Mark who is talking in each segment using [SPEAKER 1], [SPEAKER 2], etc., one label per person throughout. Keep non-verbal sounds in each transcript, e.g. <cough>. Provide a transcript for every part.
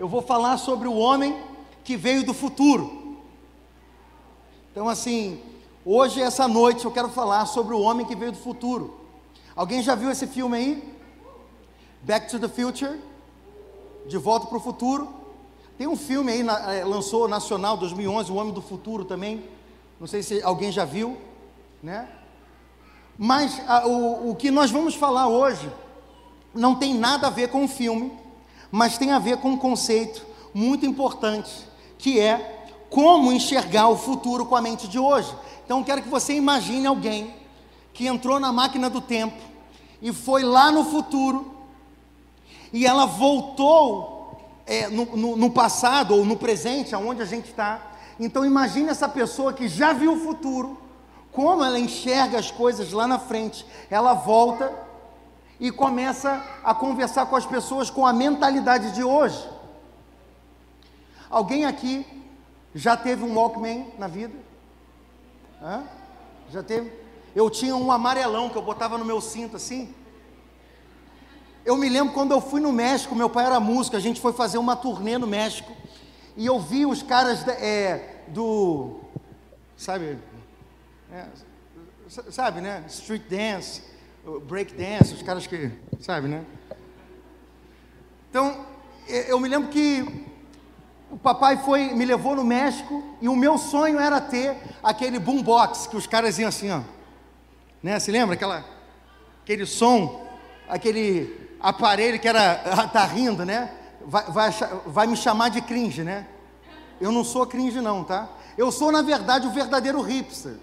[SPEAKER 1] eu vou falar sobre o homem que veio do futuro. Então, assim, hoje, essa noite, eu quero falar sobre o homem que veio do futuro. Alguém já viu esse filme aí? Back to the Future? De Volta para o Futuro? Tem um filme aí, é, lançou nacional 2011, O Homem do Futuro também. Não sei se alguém já viu, né? Mas a, o, o que nós vamos falar hoje não tem nada a ver com o filme, mas tem a ver com um conceito muito importante, que é como enxergar o futuro com a mente de hoje. Então, quero que você imagine alguém que entrou na máquina do tempo e foi lá no futuro, e ela voltou é, no, no, no passado ou no presente, aonde a gente está. Então, imagine essa pessoa que já viu o futuro como ela enxerga as coisas lá na frente, ela volta e começa a conversar com as pessoas com a mentalidade de hoje. Alguém aqui já teve um Walkman na vida? Hã? Já teve? Eu tinha um amarelão que eu botava no meu cinto assim. Eu me lembro quando eu fui no México, meu pai era músico, a gente foi fazer uma turnê no México. E eu vi os caras é, do. Sabe? É, sabe, né? Street dance, break dance, os caras que. Sabe, né? Então, eu me lembro que o papai foi, me levou no México e o meu sonho era ter aquele boombox que os caras iam assim, ó. Né? Se lembra aquela aquele som, aquele aparelho que era tá rindo, né? Vai, vai, vai me chamar de cringe, né? Eu não sou cringe não, tá? Eu sou na verdade o verdadeiro hipster.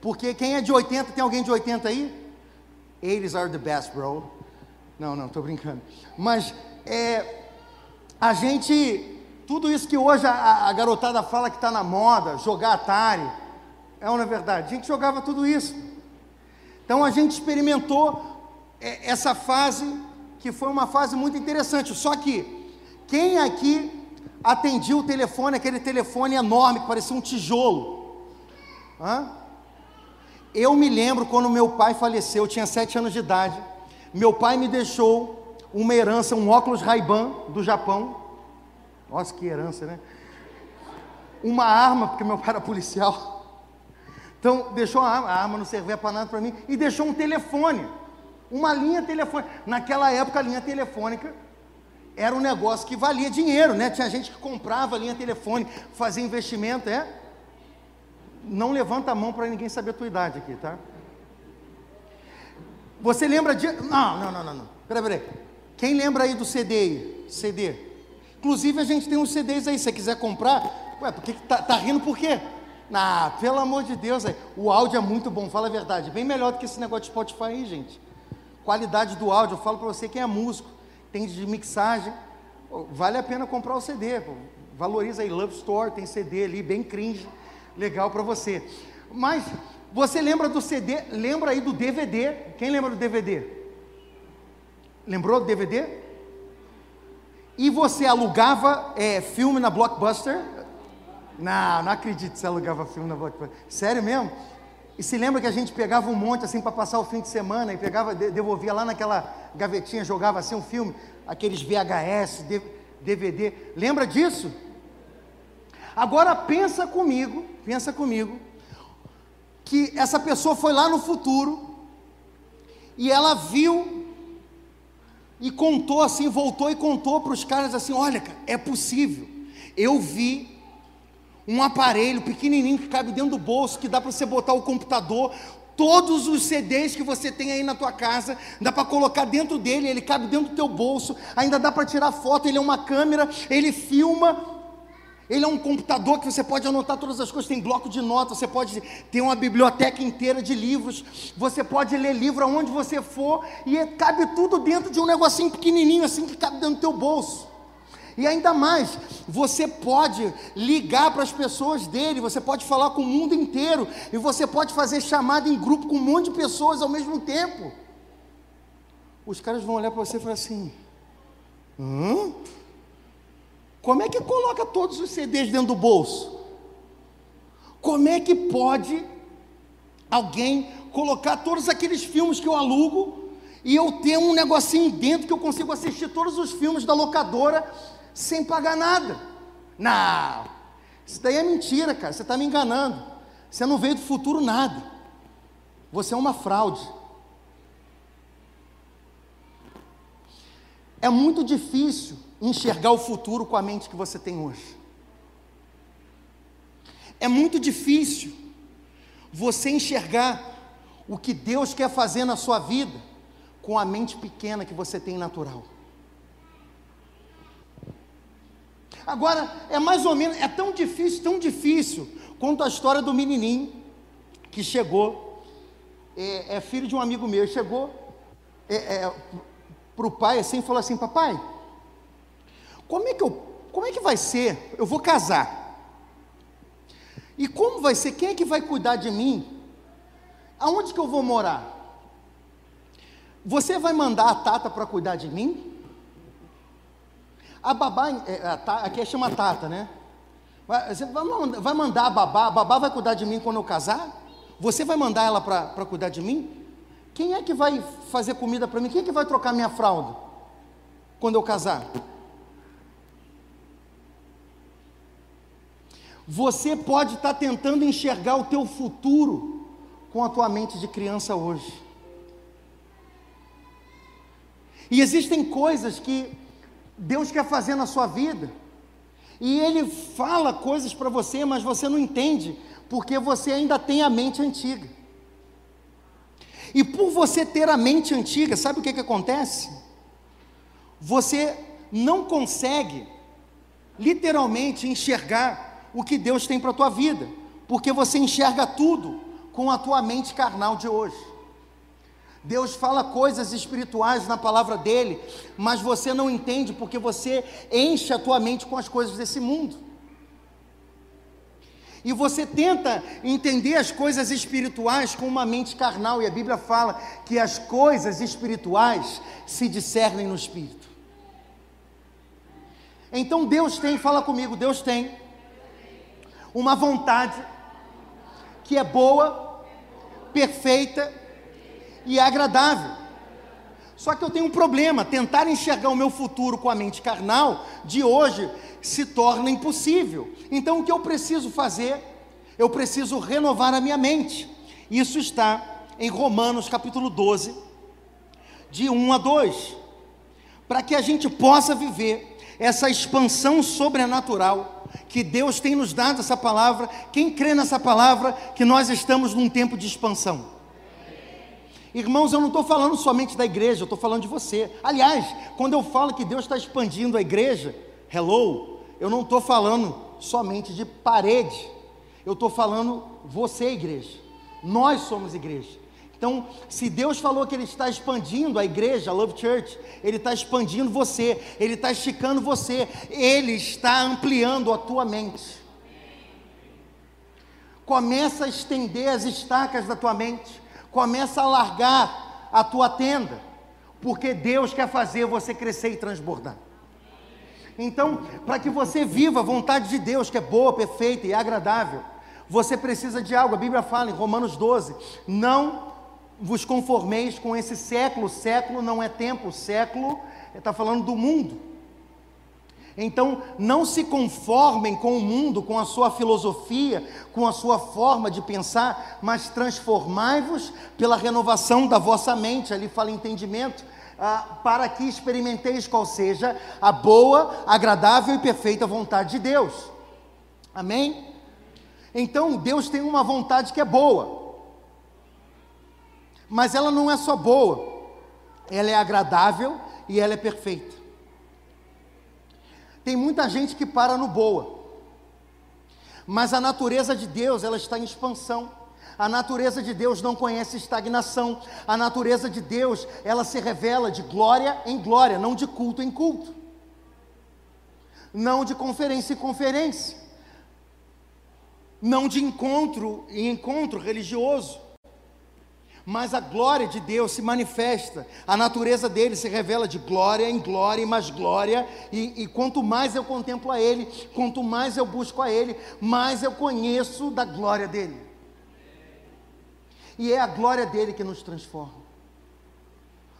[SPEAKER 1] Porque quem é de 80, tem alguém de 80 aí? 80s are the best, bro. Não, não, estou brincando. Mas é, a gente, tudo isso que hoje a, a garotada fala que está na moda, jogar Atari, é uma verdade. A gente jogava tudo isso. Então a gente experimentou é, essa fase, que foi uma fase muito interessante. Só que, quem aqui atendia o telefone, aquele telefone enorme que parecia um tijolo? Hã? Eu me lembro quando meu pai faleceu, eu tinha sete anos de idade. Meu pai me deixou uma herança, um óculos Ray-Ban do Japão. Nossa, que herança, né? Uma arma, porque meu pai era policial. Então, deixou a arma, a arma não servia para nada para mim, e deixou um telefone, uma linha telefônica. Naquela época, a linha telefônica era um negócio que valia dinheiro, né? Tinha gente que comprava linha telefônica, fazia investimento, é não levanta a mão para ninguém saber a tua idade aqui, tá? Você lembra de. Não, não, não, não, não. Peraí, peraí. Quem lembra aí do CD? CD. Inclusive a gente tem uns CDs aí, se você quiser comprar. Ué, por que tá, tá rindo por quê? Ah, pelo amor de Deus, aí. o áudio é muito bom, fala a verdade. Bem melhor do que esse negócio de Spotify aí, gente. Qualidade do áudio, eu falo para você quem é músico, tem de mixagem. Vale a pena comprar o CD. Pô. Valoriza aí, Love Store, tem CD ali, bem cringe legal para você. Mas você lembra do CD? Lembra aí do DVD? Quem lembra do DVD? Lembrou do DVD? E você alugava é, filme na Blockbuster? Não, não acredito que você alugava filme na Blockbuster. Sério mesmo? E se lembra que a gente pegava um monte assim para passar o fim de semana e pegava, devolvia lá naquela gavetinha, jogava assim um filme, aqueles VHS, DVD. Lembra disso? Agora pensa comigo, pensa comigo, que essa pessoa foi lá no futuro e ela viu e contou assim, voltou e contou para os caras assim: olha, é possível. Eu vi um aparelho pequenininho que cabe dentro do bolso, que dá para você botar o computador, todos os CDs que você tem aí na tua casa, dá para colocar dentro dele, ele cabe dentro do teu bolso, ainda dá para tirar foto, ele é uma câmera, ele filma, ele é um computador que você pode anotar todas as coisas, tem bloco de notas, você pode ter uma biblioteca inteira de livros, você pode ler livro aonde você for, e cabe tudo dentro de um negocinho pequenininho assim que cabe dentro do teu bolso. E ainda mais, você pode ligar para as pessoas dele, você pode falar com o mundo inteiro, e você pode fazer chamada em grupo com um monte de pessoas ao mesmo tempo. Os caras vão olhar para você e falar assim: hã? Como é que coloca todos os CDs dentro do bolso? Como é que pode alguém colocar todos aqueles filmes que eu alugo e eu ter um negocinho dentro que eu consigo assistir todos os filmes da locadora sem pagar nada. Não, isso daí é mentira, cara. Você está me enganando. Você não veio do futuro nada. Você é uma fraude. É muito difícil enxergar o futuro com a mente que você tem hoje. É muito difícil você enxergar o que Deus quer fazer na sua vida com a mente pequena que você tem natural. Agora, é mais ou menos, é tão difícil, tão difícil, quanto a história do menininho que chegou, é, é filho de um amigo meu, chegou é, é, para o pai assim e falou assim: Papai, como é, que eu, como é que vai ser? Eu vou casar. E como vai ser? Quem é que vai cuidar de mim? Aonde que eu vou morar? Você vai mandar a Tata para cuidar de mim? A babá, é, a, aqui chama Tata, né? Você vai mandar a babá, a babá vai cuidar de mim quando eu casar? Você vai mandar ela para cuidar de mim? Quem é que vai fazer comida para mim? Quem é que vai trocar minha fralda quando eu casar? Você pode estar tá tentando enxergar o teu futuro com a tua mente de criança hoje. E existem coisas que Deus quer fazer na sua vida. E Ele fala coisas para você, mas você não entende, porque você ainda tem a mente antiga. E por você ter a mente antiga, sabe o que, que acontece? Você não consegue, literalmente, enxergar o que Deus tem para a tua vida, porque você enxerga tudo com a tua mente carnal de hoje. Deus fala coisas espirituais na palavra dele, mas você não entende porque você enche a tua mente com as coisas desse mundo. E você tenta entender as coisas espirituais com uma mente carnal, e a Bíblia fala que as coisas espirituais se discernem no espírito. Então Deus tem, fala comigo, Deus tem uma vontade que é boa, perfeita e agradável. Só que eu tenho um problema: tentar enxergar o meu futuro com a mente carnal de hoje se torna impossível. Então o que eu preciso fazer? Eu preciso renovar a minha mente. Isso está em Romanos capítulo 12, de 1 a 2. Para que a gente possa viver essa expansão sobrenatural que Deus tem nos dado essa palavra. Quem crê nessa palavra que nós estamos num tempo de expansão? Irmãos, eu não estou falando somente da igreja, eu estou falando de você. Aliás, quando eu falo que Deus está expandindo a igreja, hello, eu não estou falando somente de parede, eu estou falando você, igreja. Nós somos igreja. Então, se Deus falou que Ele está expandindo a igreja, a Love Church, Ele está expandindo você, Ele está esticando você, Ele está ampliando a tua mente. Começa a estender as estacas da tua mente Começa a largar a tua tenda, porque Deus quer fazer você crescer e transbordar. Então, para que você viva a vontade de Deus, que é boa, perfeita e agradável, você precisa de algo. A Bíblia fala em Romanos 12: não vos conformeis com esse século. Século não é tempo, século está falando do mundo. Então, não se conformem com o mundo, com a sua filosofia, com a sua forma de pensar, mas transformai-vos pela renovação da vossa mente. Ali fala entendimento. Ah, para que experimenteis qual seja a boa, agradável e perfeita vontade de Deus. Amém? Então, Deus tem uma vontade que é boa, mas ela não é só boa, ela é agradável e ela é perfeita. Tem muita gente que para no boa. Mas a natureza de Deus, ela está em expansão. A natureza de Deus não conhece estagnação. A natureza de Deus, ela se revela de glória em glória, não de culto em culto. Não de conferência em conferência. Não de encontro em encontro religioso mas a glória de Deus se manifesta, a natureza dele se revela de glória em glória e mais glória, e, e, quanto mais eu contemplo a Ele, quanto mais eu busco a Ele, mais eu conheço da glória dele. E é a glória dele que nos transforma.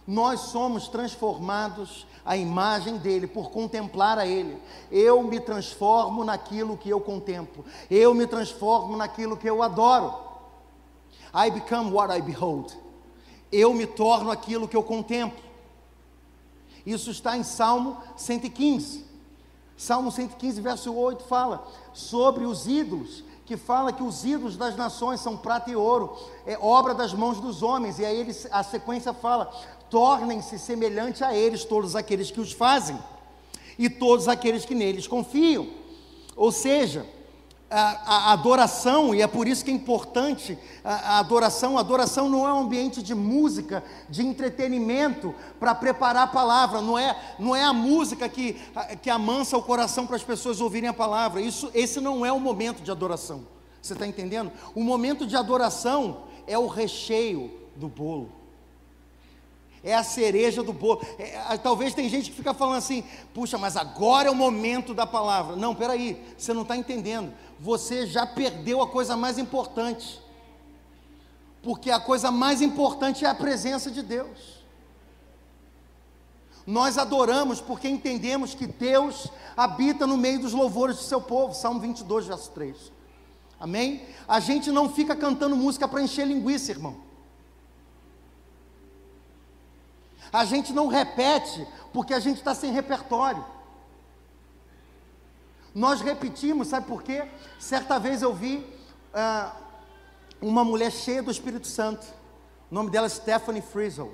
[SPEAKER 1] Nós somos transformados à imagem dele por contemplar a ele. Eu me transformo naquilo que eu contemplo. Eu me transformo naquilo que eu adoro. I become what I behold. Eu me torno aquilo que eu contemplo. Isso está em Salmo 115. Salmo 115, verso 8 fala sobre os ídolos, que fala que os ídolos das nações são prata e ouro, é obra das mãos dos homens. E aí ele, a sequência fala: tornem-se semelhante a eles todos aqueles que os fazem e todos aqueles que neles confiam. Ou seja, a, adoração, e é por isso que é importante a, a, adoração. A adoração não é um ambiente de música, de entretenimento para preparar a palavra, não é, não é a música que, que amansa o coração para as pessoas ouvirem a palavra. Isso, esse não é o momento de adoração. Você está entendendo? O momento de adoração é o recheio do bolo é a cereja do bolo. É, talvez tem gente que fica falando assim, puxa, mas agora é o momento da palavra. Não, peraí, você não está entendendo. Você já perdeu a coisa mais importante. Porque a coisa mais importante é a presença de Deus. Nós adoramos porque entendemos que Deus habita no meio dos louvores do seu povo. Salmo 22, verso 3. Amém? A gente não fica cantando música para encher linguiça, irmão. A gente não repete porque a gente está sem repertório. Nós repetimos, sabe por quê? Certa vez eu vi uh, uma mulher cheia do Espírito Santo. O nome dela é Stephanie Frizzle.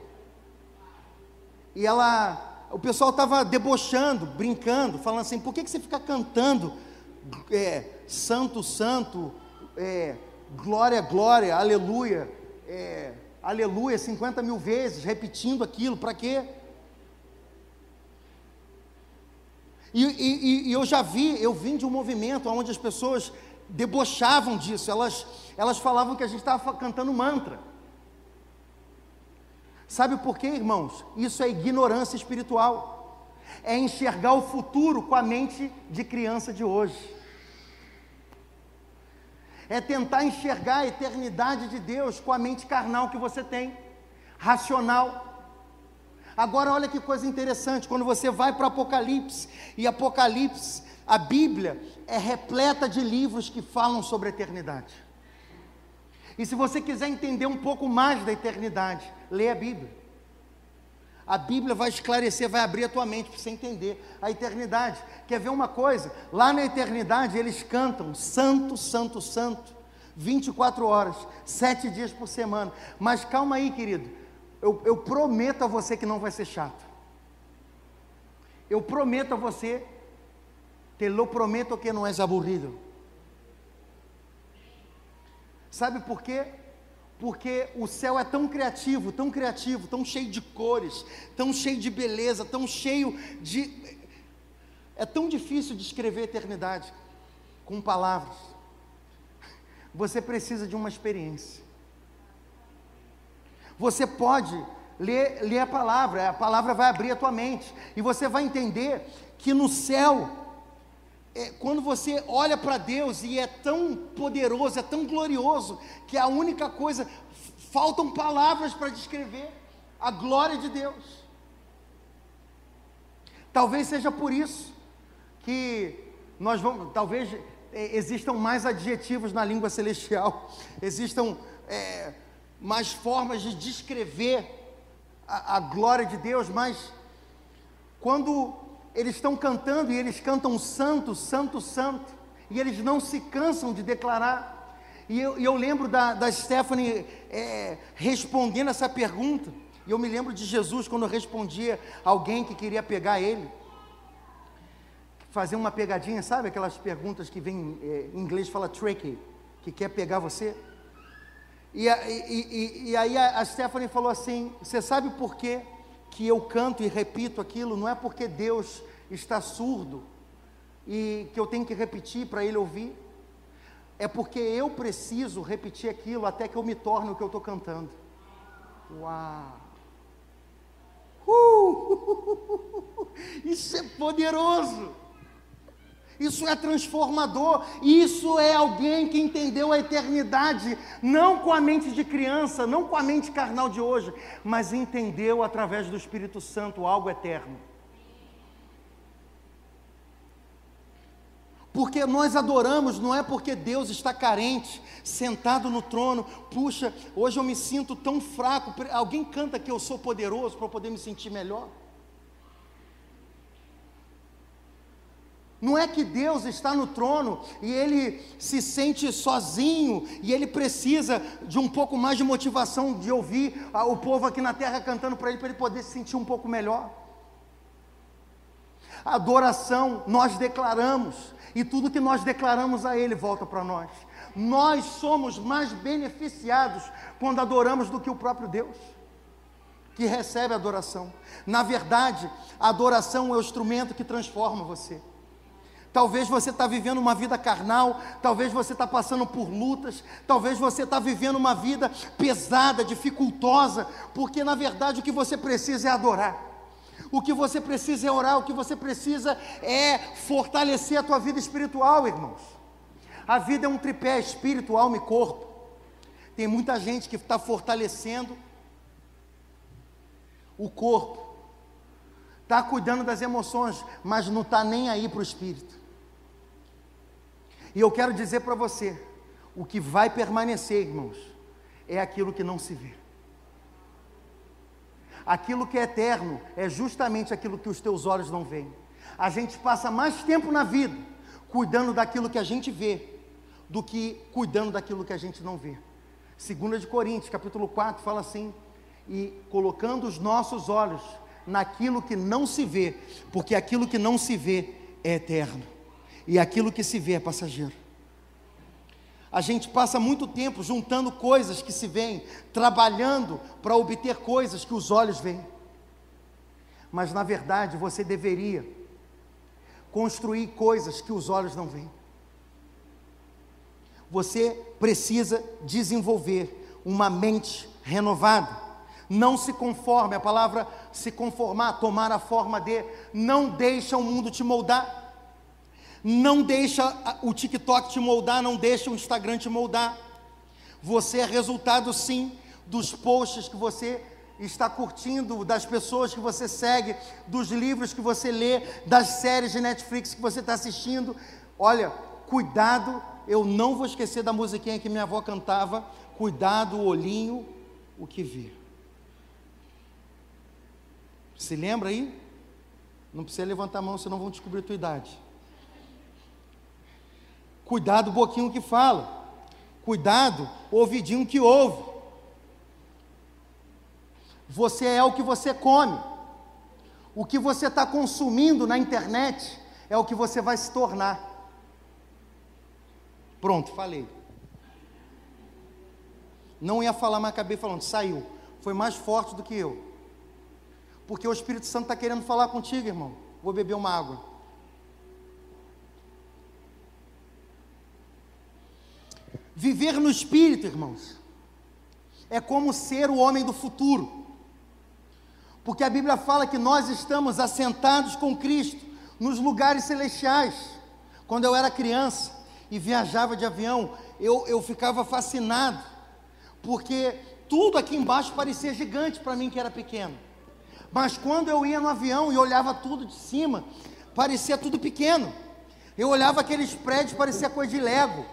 [SPEAKER 1] E ela, o pessoal estava debochando, brincando, falando assim: por que, que você fica cantando é, Santo, Santo, é, Glória, Glória, Aleluia? É, aleluia 50 mil vezes, repetindo aquilo, para quê? E, e, e, eu já vi, eu vim de um movimento onde as pessoas debochavam disso, elas, elas falavam que a gente estava cantando mantra. Sabe por quê, irmãos? Isso é ignorância espiritual, é enxergar o futuro com a mente de criança de hoje é tentar enxergar a eternidade de Deus com a mente carnal que você tem, racional. Agora, olha que coisa interessante, quando você vai para Apocalipse, e Apocalipse, a Bíblia é repleta de livros que falam sobre a eternidade. E se você quiser entender um pouco mais da eternidade, leia a Bíblia. A Bíblia vai esclarecer, vai abrir a tua mente para você entender a eternidade. Quer ver uma coisa? Lá na eternidade eles cantam Santo, Santo, Santo, 24 horas, sete dias por semana. Mas calma aí, querido. Eu, eu prometo a você que não vai ser chato. Eu prometo a você, te lo prometo que não és aburrido. Sabe por quê? porque o céu é tão criativo, tão criativo, tão cheio de cores, tão cheio de beleza, tão cheio de. É tão difícil descrever a eternidade com palavras. Você precisa de uma experiência. Você pode ler, ler a palavra, a palavra vai abrir a tua mente, e você vai entender que no céu é, quando você olha para Deus e é tão poderoso, é tão glorioso, que a única coisa, faltam palavras para descrever a glória de Deus. Talvez seja por isso que nós vamos, talvez é, existam mais adjetivos na língua celestial, <laughs> existam é, mais formas de descrever a, a glória de Deus, mas quando eles estão cantando e eles cantam santo, santo, santo, e eles não se cansam de declarar. E eu, eu lembro da, da Stephanie é, respondendo essa pergunta, e eu me lembro de Jesus quando respondia alguém que queria pegar ele, fazer uma pegadinha, sabe aquelas perguntas que vem é, em inglês fala tricky, que quer pegar você. E, e, e, e aí a, Stephanie falou assim: Você sabe por quê? que eu canto e repito aquilo, não é porque Deus está surdo e que eu tenho que repetir para Ele ouvir, é porque eu preciso repetir aquilo até que eu me torne o que eu estou cantando. Uau! Uh! <laughs> Isso é poderoso! Isso é transformador. Isso é alguém que entendeu a eternidade, não com a mente de criança, não com a mente carnal de hoje, mas entendeu através do Espírito Santo algo eterno. Porque nós adoramos, não é porque Deus está carente, sentado no trono. Puxa, hoje eu me sinto tão fraco. Alguém canta que eu sou poderoso para poder me sentir melhor? Não é que Deus está no trono e ele se sente sozinho e ele precisa de um pouco mais de motivação de ouvir o povo aqui na terra cantando para ele, para ele poder se sentir um pouco melhor. Adoração, nós declaramos, e tudo que nós declaramos a Ele volta para nós. Nós somos mais beneficiados quando adoramos do que o próprio Deus, que recebe a adoração. Na verdade, a adoração é o instrumento que transforma você. Talvez você está vivendo uma vida carnal, talvez você está passando por lutas, talvez você está vivendo uma vida pesada, dificultosa, porque na verdade o que você precisa é adorar. O que você precisa é orar, o que você precisa é fortalecer a tua vida espiritual, irmãos. A vida é um tripé espírito, alma e corpo. Tem muita gente que está fortalecendo o corpo, está cuidando das emoções, mas não está nem aí para o espírito. E eu quero dizer para você: o que vai permanecer, irmãos, é aquilo que não se vê. Aquilo que é eterno é justamente aquilo que os teus olhos não veem. A gente passa mais tempo na vida cuidando daquilo que a gente vê do que cuidando daquilo que a gente não vê. Segunda de Coríntios, capítulo 4, fala assim: "E colocando os nossos olhos naquilo que não se vê, porque aquilo que não se vê é eterno, e aquilo que se vê é passageiro." A gente passa muito tempo juntando coisas que se veem, trabalhando para obter coisas que os olhos veem. Mas na verdade você deveria construir coisas que os olhos não veem. Você precisa desenvolver uma mente renovada. Não se conforme, a palavra se conformar, tomar a forma de, não deixa o mundo te moldar. Não deixa o TikTok te moldar, não deixa o Instagram te moldar. Você é resultado sim dos posts que você está curtindo, das pessoas que você segue, dos livros que você lê, das séries de Netflix que você está assistindo. Olha, cuidado, eu não vou esquecer da musiquinha que minha avó cantava. Cuidado, olhinho, o que vê. Se lembra aí? Não precisa levantar a mão, senão vão descobrir a tua idade. Cuidado o boquinho que fala. Cuidado o ouvidinho que ouve. Você é o que você come. O que você está consumindo na internet é o que você vai se tornar. Pronto, falei. Não ia falar, mas acabei falando. Saiu. Foi mais forte do que eu. Porque o Espírito Santo está querendo falar contigo, irmão. Vou beber uma água. Viver no espírito, irmãos, é como ser o homem do futuro. Porque a Bíblia fala que nós estamos assentados com Cristo nos lugares celestiais. Quando eu era criança e viajava de avião, eu, eu ficava fascinado, porque tudo aqui embaixo parecia gigante para mim que era pequeno. Mas quando eu ia no avião e olhava tudo de cima, parecia tudo pequeno. Eu olhava aqueles prédios, parecia coisa de Lego.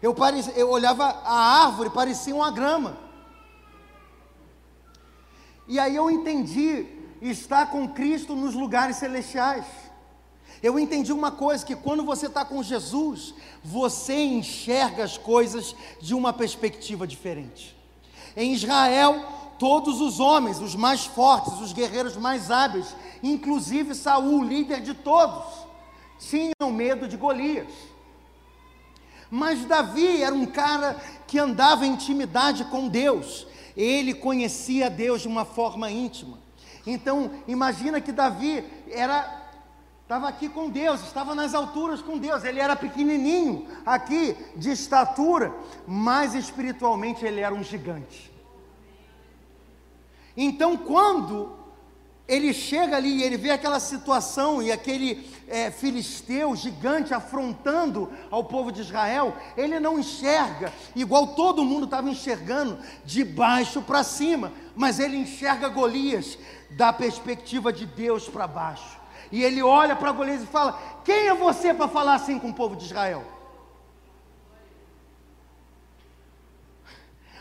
[SPEAKER 1] Eu, parecia, eu olhava a árvore, parecia uma grama. E aí eu entendi estar com Cristo nos lugares celestiais. Eu entendi uma coisa: que quando você está com Jesus, você enxerga as coisas de uma perspectiva diferente. Em Israel, todos os homens, os mais fortes, os guerreiros mais hábeis, inclusive Saul, líder de todos, tinham medo de Golias. Mas Davi era um cara que andava em intimidade com Deus. Ele conhecia Deus de uma forma íntima. Então, imagina que Davi era estava aqui com Deus, estava nas alturas com Deus. Ele era pequenininho aqui de estatura, mas espiritualmente ele era um gigante. Então, quando ele chega ali e ele vê aquela situação e aquele é, filisteu gigante afrontando ao povo de Israel, ele não enxerga igual todo mundo estava enxergando, de baixo para cima, mas ele enxerga Golias da perspectiva de Deus para baixo. E ele olha para Golias e fala: Quem é você para falar assim com o povo de Israel?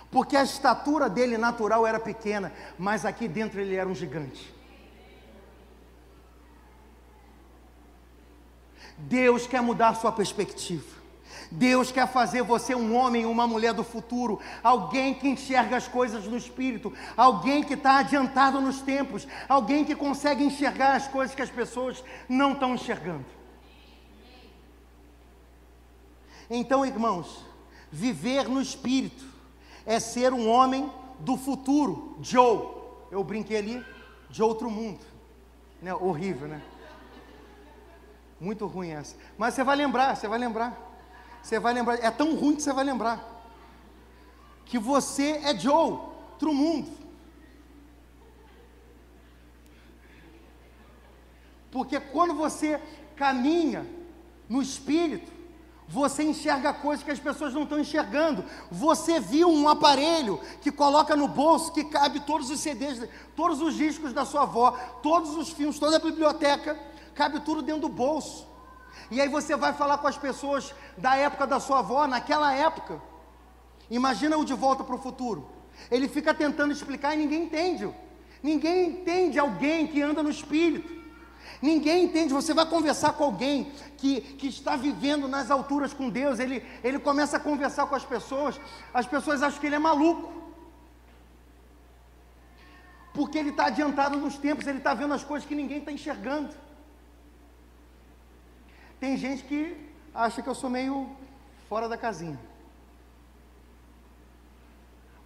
[SPEAKER 1] Porque a estatura dele natural era pequena, mas aqui dentro ele era um gigante. Deus quer mudar sua perspectiva. Deus quer fazer você um homem, uma mulher do futuro, alguém que enxerga as coisas no espírito, alguém que está adiantado nos tempos, alguém que consegue enxergar as coisas que as pessoas não estão enxergando. Então, irmãos, viver no espírito é ser um homem do futuro, Joe. Eu brinquei ali, de outro mundo. Né? Horrível, né? Muito ruim essa. Mas você vai lembrar, você vai lembrar. Você vai lembrar. É tão ruim que você vai lembrar. Que você é Joe, outro mundo. Porque quando você caminha no espírito, você enxerga coisas que as pessoas não estão enxergando. Você viu um aparelho que coloca no bolso que cabe todos os CDs, todos os discos da sua avó, todos os filmes, toda a biblioteca cabe tudo dentro do bolso. E aí você vai falar com as pessoas da época da sua avó, naquela época. Imagina o de volta para o futuro. Ele fica tentando explicar e ninguém entende. Ninguém entende alguém que anda no espírito. Ninguém entende. Você vai conversar com alguém que, que está vivendo nas alturas com Deus. Ele, ele começa a conversar com as pessoas. As pessoas acham que ele é maluco. Porque ele está adiantado nos tempos. Ele está vendo as coisas que ninguém está enxergando. Tem gente que acha que eu sou meio fora da casinha.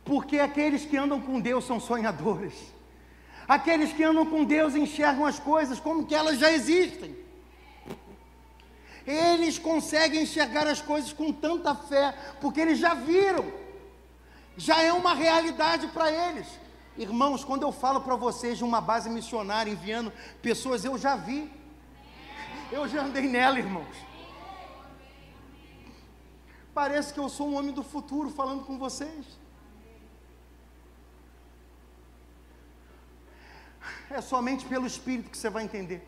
[SPEAKER 1] Porque aqueles que andam com Deus são sonhadores. Aqueles que andam com Deus enxergam as coisas como que elas já existem. Eles conseguem enxergar as coisas com tanta fé, porque eles já viram. Já é uma realidade para eles. Irmãos, quando eu falo para vocês de uma base missionária enviando pessoas, eu já vi. Eu já andei nela, irmãos. Parece que eu sou um homem do futuro falando com vocês. É somente pelo Espírito que você vai entender.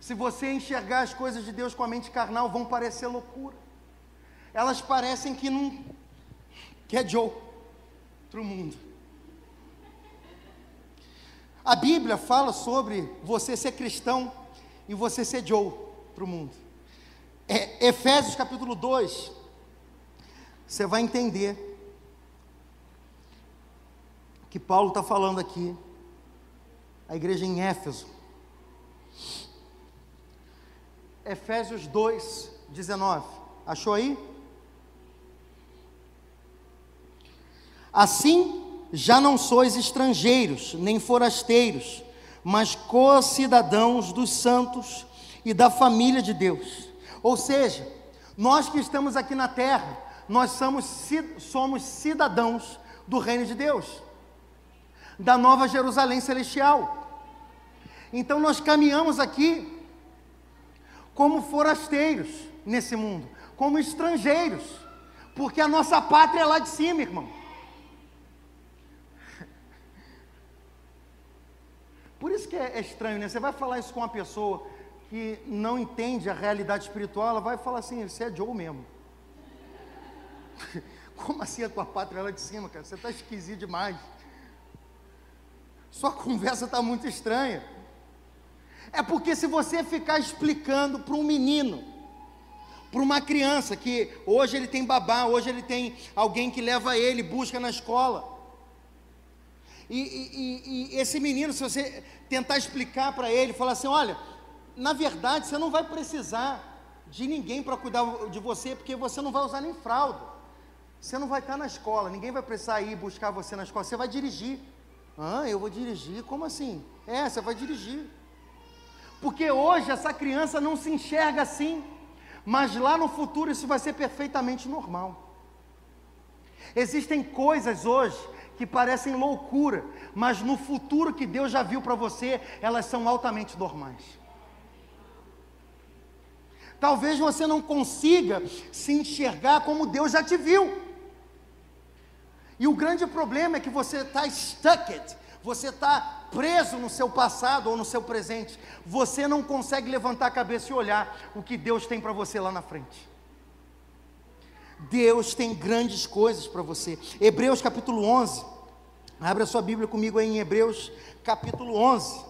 [SPEAKER 1] Se você enxergar as coisas de Deus com a mente carnal, vão parecer loucura. Elas parecem que não. que é Joe, outro mundo. A Bíblia fala sobre você ser cristão e você sediou para o mundo. É, Efésios capítulo 2, você vai entender que Paulo está falando aqui, a igreja em Éfeso. Efésios 2, 19. Achou aí? Assim, já não sois estrangeiros, nem forasteiros, mas co-cidadãos dos santos e da família de Deus. Ou seja, nós que estamos aqui na terra, nós somos, somos cidadãos do reino de Deus, da nova Jerusalém celestial. Então nós caminhamos aqui como forasteiros nesse mundo, como estrangeiros, porque a nossa pátria é lá de cima, irmão. Por isso que é, é estranho, né? Você vai falar isso com uma pessoa que não entende a realidade espiritual, ela vai falar assim: você é Joe mesmo. <laughs> Como assim a tua pátria é lá de cima, cara? Você está esquisito demais. Sua conversa está muito estranha. É porque se você ficar explicando para um menino, para uma criança que hoje ele tem babá, hoje ele tem alguém que leva ele, busca na escola. E, e, e, esse menino, se você tentar explicar para ele, falar assim: olha, na verdade você não vai precisar de ninguém para cuidar de você, porque você não vai usar nem fralda. Você não vai estar na escola, ninguém vai precisar ir buscar você na escola, você vai dirigir. Ah, eu vou dirigir? Como assim? É, você vai dirigir. Porque hoje essa criança não se enxerga assim, mas lá no futuro isso vai ser perfeitamente normal. Existem coisas hoje que parecem loucura, mas no futuro que Deus já viu para você, elas são altamente normais. Talvez você não consiga se enxergar como Deus já te viu. E o grande problema é que você está stuck, você está preso no seu passado ou no seu presente. Você não consegue levantar a cabeça e olhar o que Deus tem para você lá na frente. Deus tem grandes coisas para você. Hebreus capítulo 11. Abra sua Bíblia comigo aí em Hebreus capítulo 11.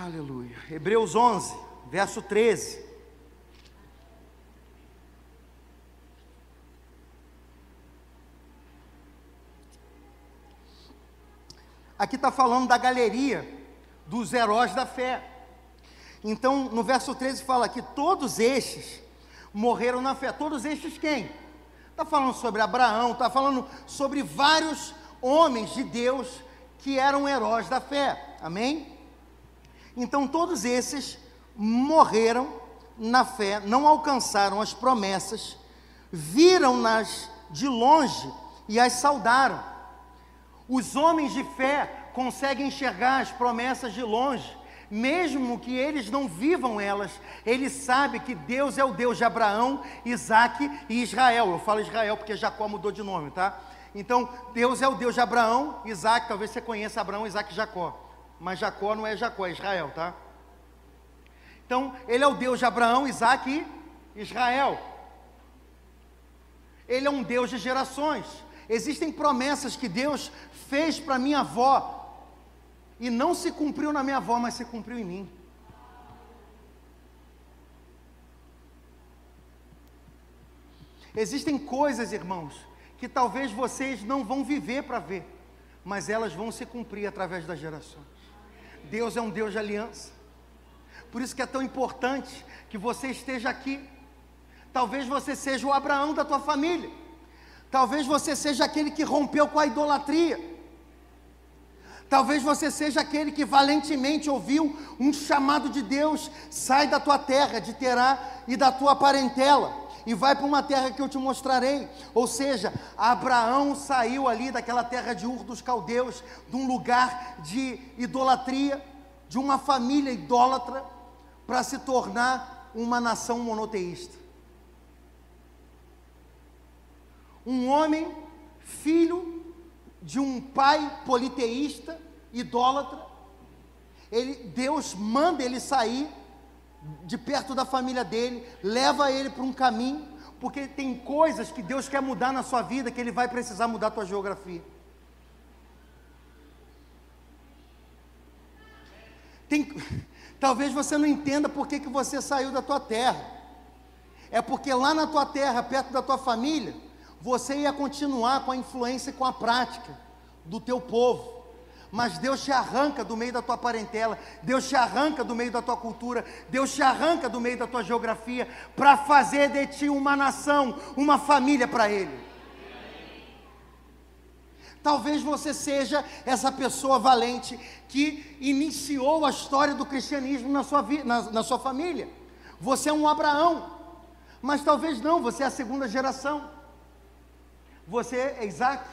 [SPEAKER 1] Aleluia. Hebreus 11, verso 13. Aqui está falando da galeria dos heróis da fé. Então, no verso 13 fala que todos estes morreram na fé. Todos estes quem? Está falando sobre Abraão, está falando sobre vários homens de Deus que eram heróis da fé. Amém? Então, todos esses morreram na fé, não alcançaram as promessas, viram-nas de longe e as saudaram. Os homens de fé conseguem enxergar as promessas de longe, mesmo que eles não vivam elas, eles sabem que Deus é o Deus de Abraão, Isaac e Israel. Eu falo Israel porque Jacó mudou de nome, tá? Então, Deus é o Deus de Abraão, Isaac, talvez você conheça Abraão, Isaac e Jacó. Mas Jacó não é Jacó, é Israel, tá? Então, ele é o Deus de Abraão, Isaac e Israel. Ele é um Deus de gerações. Existem promessas que Deus fez para minha avó e não se cumpriu na minha avó, mas se cumpriu em mim. Existem coisas, irmãos, que talvez vocês não vão viver para ver, mas elas vão se cumprir através das gerações. Deus é um Deus de aliança. Por isso que é tão importante que você esteja aqui. Talvez você seja o Abraão da tua família. Talvez você seja aquele que rompeu com a idolatria. Talvez você seja aquele que valentemente ouviu um chamado de Deus: sai da tua terra, de Terá e da tua parentela, e vai para uma terra que eu te mostrarei. Ou seja, Abraão saiu ali daquela terra de Ur dos Caldeus, de um lugar de idolatria, de uma família idólatra, para se tornar uma nação monoteísta. um homem, filho de um pai politeísta, idólatra. Ele, Deus manda ele sair de perto da família dele, leva ele para um caminho, porque tem coisas que Deus quer mudar na sua vida que ele vai precisar mudar a tua geografia. Tem, <laughs> talvez você não entenda por que, que você saiu da tua terra. É porque lá na tua terra, perto da tua família, você ia continuar com a influência e com a prática do teu povo. Mas Deus te arranca do meio da tua parentela, Deus te arranca do meio da tua cultura, Deus te arranca do meio da tua geografia, para fazer de ti uma nação, uma família para Ele. Talvez você seja essa pessoa valente que iniciou a história do cristianismo na sua, na, na sua família. Você é um Abraão, mas talvez não, você é a segunda geração. Você é Isaac.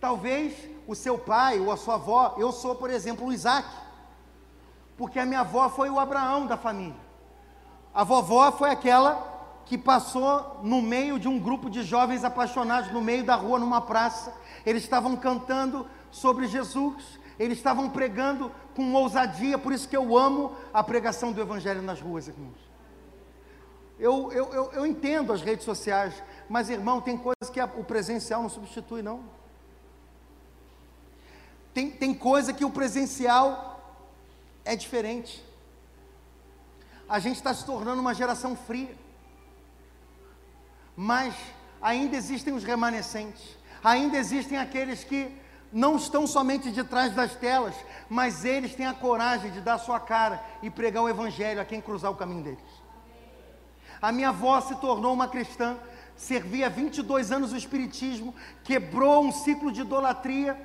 [SPEAKER 1] Talvez o seu pai ou a sua avó, eu sou, por exemplo, o Isaac. Porque a minha avó foi o Abraão da família. A vovó foi aquela que passou no meio de um grupo de jovens apaixonados, no meio da rua, numa praça. Eles estavam cantando sobre Jesus, eles estavam pregando com ousadia, por isso que eu amo a pregação do Evangelho nas ruas, irmãos. Eu, eu, eu, eu entendo as redes sociais, mas, irmão, tem coisas que o presencial não substitui, não. Tem, tem coisa que o presencial é diferente. A gente está se tornando uma geração fria. Mas ainda existem os remanescentes. Ainda existem aqueles que não estão somente de trás das telas, mas eles têm a coragem de dar a sua cara e pregar o Evangelho a quem cruzar o caminho deles. A minha avó se tornou uma cristã servia 22 anos o Espiritismo, quebrou um ciclo de idolatria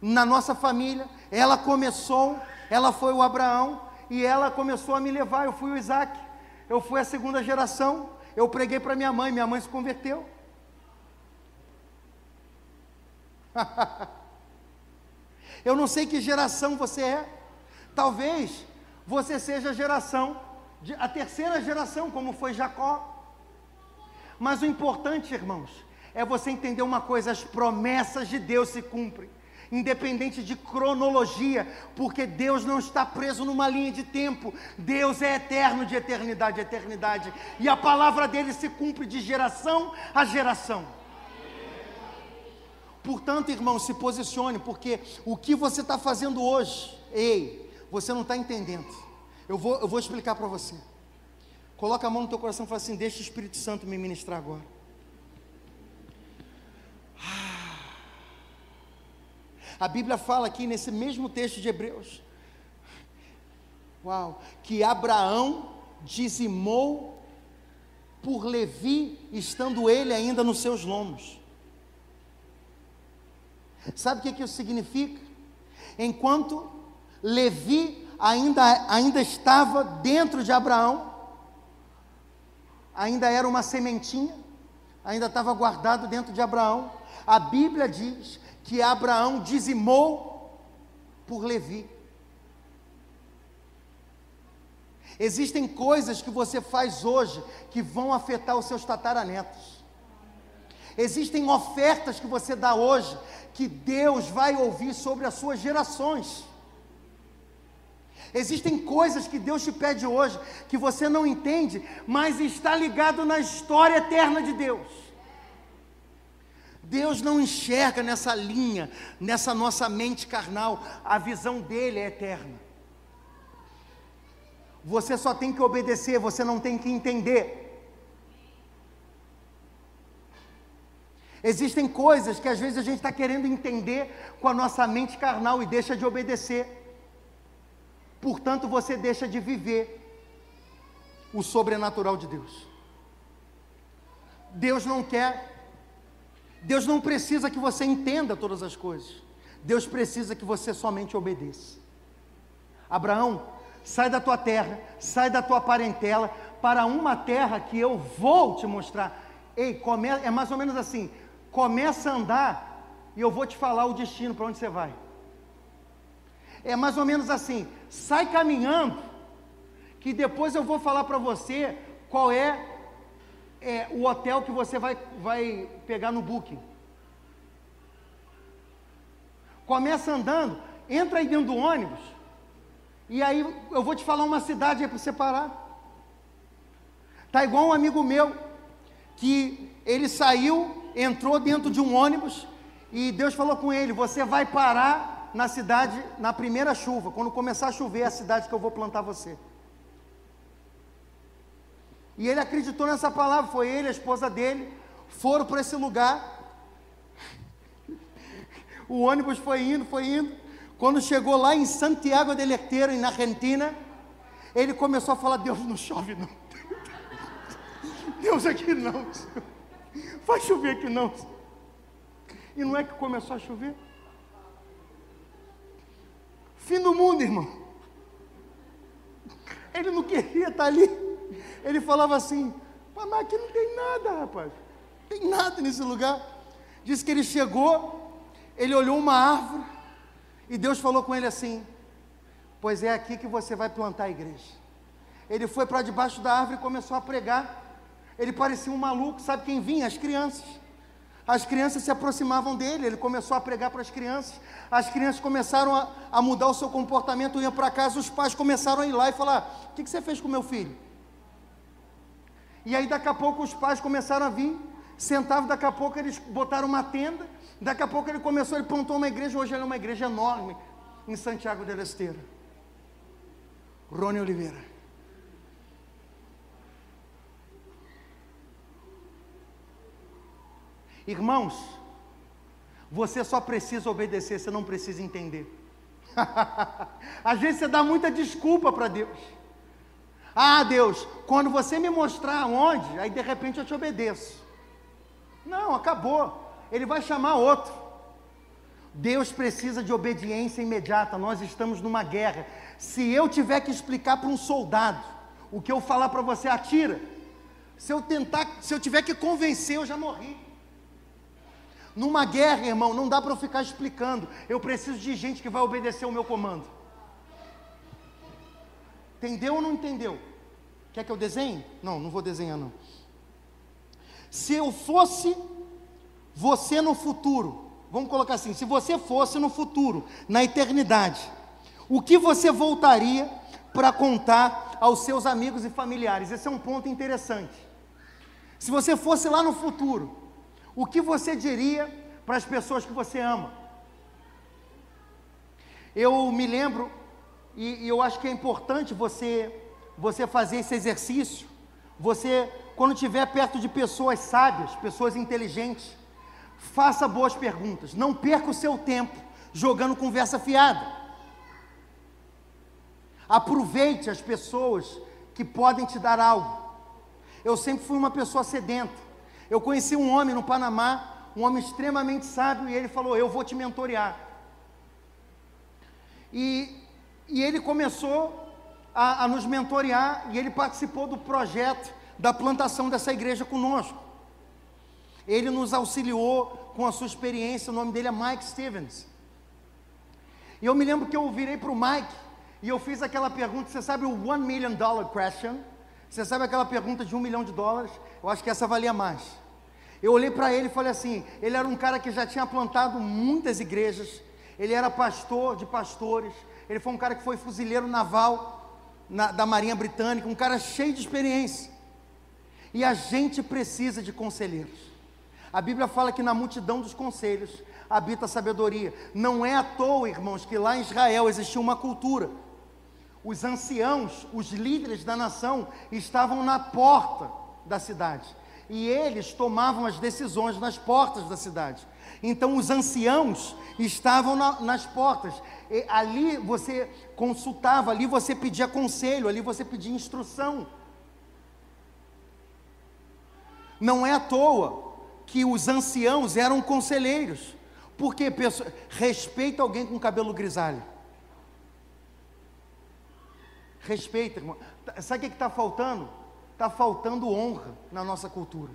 [SPEAKER 1] na nossa família. Ela começou, ela foi o Abraão, e ela começou a me levar. Eu fui o Isaac, eu fui a segunda geração. Eu preguei para minha mãe, minha mãe se converteu. <laughs> eu não sei que geração você é. Talvez você seja a geração, a terceira geração, como foi Jacó. Mas o importante, irmãos, é você entender uma coisa: as promessas de Deus se cumprem independente de cronologia, porque Deus não está preso numa linha de tempo, Deus é eterno de eternidade a eternidade, e a palavra dele se cumpre de geração a geração. Portanto, irmão, se posicione, porque o que você está fazendo hoje, ei, você não está entendendo. Eu vou, eu vou explicar para você. Coloca a mão no teu coração e fala assim: Deixa o Espírito Santo me ministrar agora. A Bíblia fala aqui nesse mesmo texto de Hebreus, uau, que Abraão dizimou por Levi, estando ele ainda nos seus lombos. Sabe o que, que isso significa? Enquanto Levi ainda, ainda estava dentro de Abraão, ainda era uma sementinha, ainda estava guardado dentro de Abraão. A Bíblia diz que Abraão dizimou por Levi. Existem coisas que você faz hoje que vão afetar os seus tataranetos. Existem ofertas que você dá hoje que Deus vai ouvir sobre as suas gerações. Existem coisas que Deus te pede hoje que você não entende, mas está ligado na história eterna de Deus. Deus não enxerga nessa linha, nessa nossa mente carnal, a visão dele é eterna. Você só tem que obedecer, você não tem que entender. Existem coisas que às vezes a gente está querendo entender com a nossa mente carnal e deixa de obedecer. Portanto, você deixa de viver o sobrenatural de Deus. Deus não quer Deus não precisa que você entenda todas as coisas. Deus precisa que você somente obedeça. Abraão, sai da tua terra, sai da tua parentela para uma terra que eu vou te mostrar. Ei, come, é mais ou menos assim: começa a andar e eu vou te falar o destino para onde você vai. É mais ou menos assim: sai caminhando, que depois eu vou falar para você qual é é, o hotel que você vai, vai pegar no booking. Começa andando, entra aí dentro do ônibus, e aí eu vou te falar uma cidade aí para você parar. Tá igual um amigo meu, que ele saiu, entrou dentro de um ônibus, e Deus falou com ele: Você vai parar na cidade na primeira chuva, quando começar a chover, é a cidade que eu vou plantar você. E ele acreditou nessa palavra, foi ele, a esposa dele, foram para esse lugar. O ônibus foi indo, foi indo. Quando chegou lá em Santiago de Letero, na Argentina, ele começou a falar: Deus não chove, não. <laughs> Deus aqui não. Vai chover aqui não. E não é que começou a chover? Fim do mundo, irmão. Ele não queria estar ali. Ele falava assim: mas aqui não tem nada, rapaz. Não tem nada nesse lugar. Diz que ele chegou, ele olhou uma árvore, e Deus falou com ele assim: Pois é aqui que você vai plantar a igreja. Ele foi para debaixo da árvore e começou a pregar. Ele parecia um maluco, sabe quem vinha? As crianças. As crianças se aproximavam dele, ele começou a pregar para as crianças. As crianças começaram a, a mudar o seu comportamento, iam para casa, os pais começaram a ir lá e falar: O que, que você fez com meu filho? E aí daqui a pouco os pais começaram a vir, sentavam, daqui a pouco eles botaram uma tenda, daqui a pouco ele começou, ele plantou uma igreja, hoje ele é uma igreja enorme em Santiago del Esteiro. Rony Oliveira. Irmãos, você só precisa obedecer, você não precisa entender. <laughs> Às vezes você dá muita desculpa para Deus. Ah, Deus, quando você me mostrar onde, aí de repente eu te obedeço. Não, acabou. Ele vai chamar outro. Deus precisa de obediência imediata. Nós estamos numa guerra. Se eu tiver que explicar para um soldado o que eu falar para você, atira. Se eu tentar, se eu tiver que convencer, eu já morri. Numa guerra, irmão, não dá para eu ficar explicando. Eu preciso de gente que vai obedecer o meu comando. Entendeu ou não entendeu? Quer que eu desenhe? Não, não vou desenhar não. Se eu fosse você no futuro, vamos colocar assim, se você fosse no futuro, na eternidade, o que você voltaria para contar aos seus amigos e familiares? Esse é um ponto interessante. Se você fosse lá no futuro, o que você diria para as pessoas que você ama? Eu me lembro, e, e eu acho que é importante você, você fazer esse exercício, você, quando estiver perto de pessoas sábias, pessoas inteligentes, faça boas perguntas, não perca o seu tempo jogando conversa fiada. Aproveite as pessoas que podem te dar algo. Eu sempre fui uma pessoa sedenta. Eu conheci um homem no Panamá, um homem extremamente sábio, e ele falou: Eu vou te mentorear. E, e ele começou a, a nos mentorear, e ele participou do projeto da plantação dessa igreja conosco. Ele nos auxiliou com a sua experiência, o nome dele é Mike Stevens. E eu me lembro que eu virei para o Mike e eu fiz aquela pergunta, você sabe o One Million Dollar Question? Você sabe aquela pergunta de um milhão de dólares? Eu acho que essa valia mais. Eu olhei para ele e falei assim: ele era um cara que já tinha plantado muitas igrejas, ele era pastor de pastores, ele foi um cara que foi fuzileiro naval na, da Marinha Britânica, um cara cheio de experiência. E a gente precisa de conselheiros. A Bíblia fala que na multidão dos conselhos habita a sabedoria. Não é à toa, irmãos, que lá em Israel existia uma cultura os anciãos, os líderes da nação, estavam na porta da cidade. E eles tomavam as decisões nas portas da cidade. Então, os anciãos estavam na, nas portas. E ali você consultava, ali você pedia conselho, ali você pedia instrução. Não é à toa que os anciãos eram conselheiros. Porque respeita alguém com cabelo grisalho. Respeita, irmão. Tá, sabe o que está faltando? Está faltando honra na nossa cultura.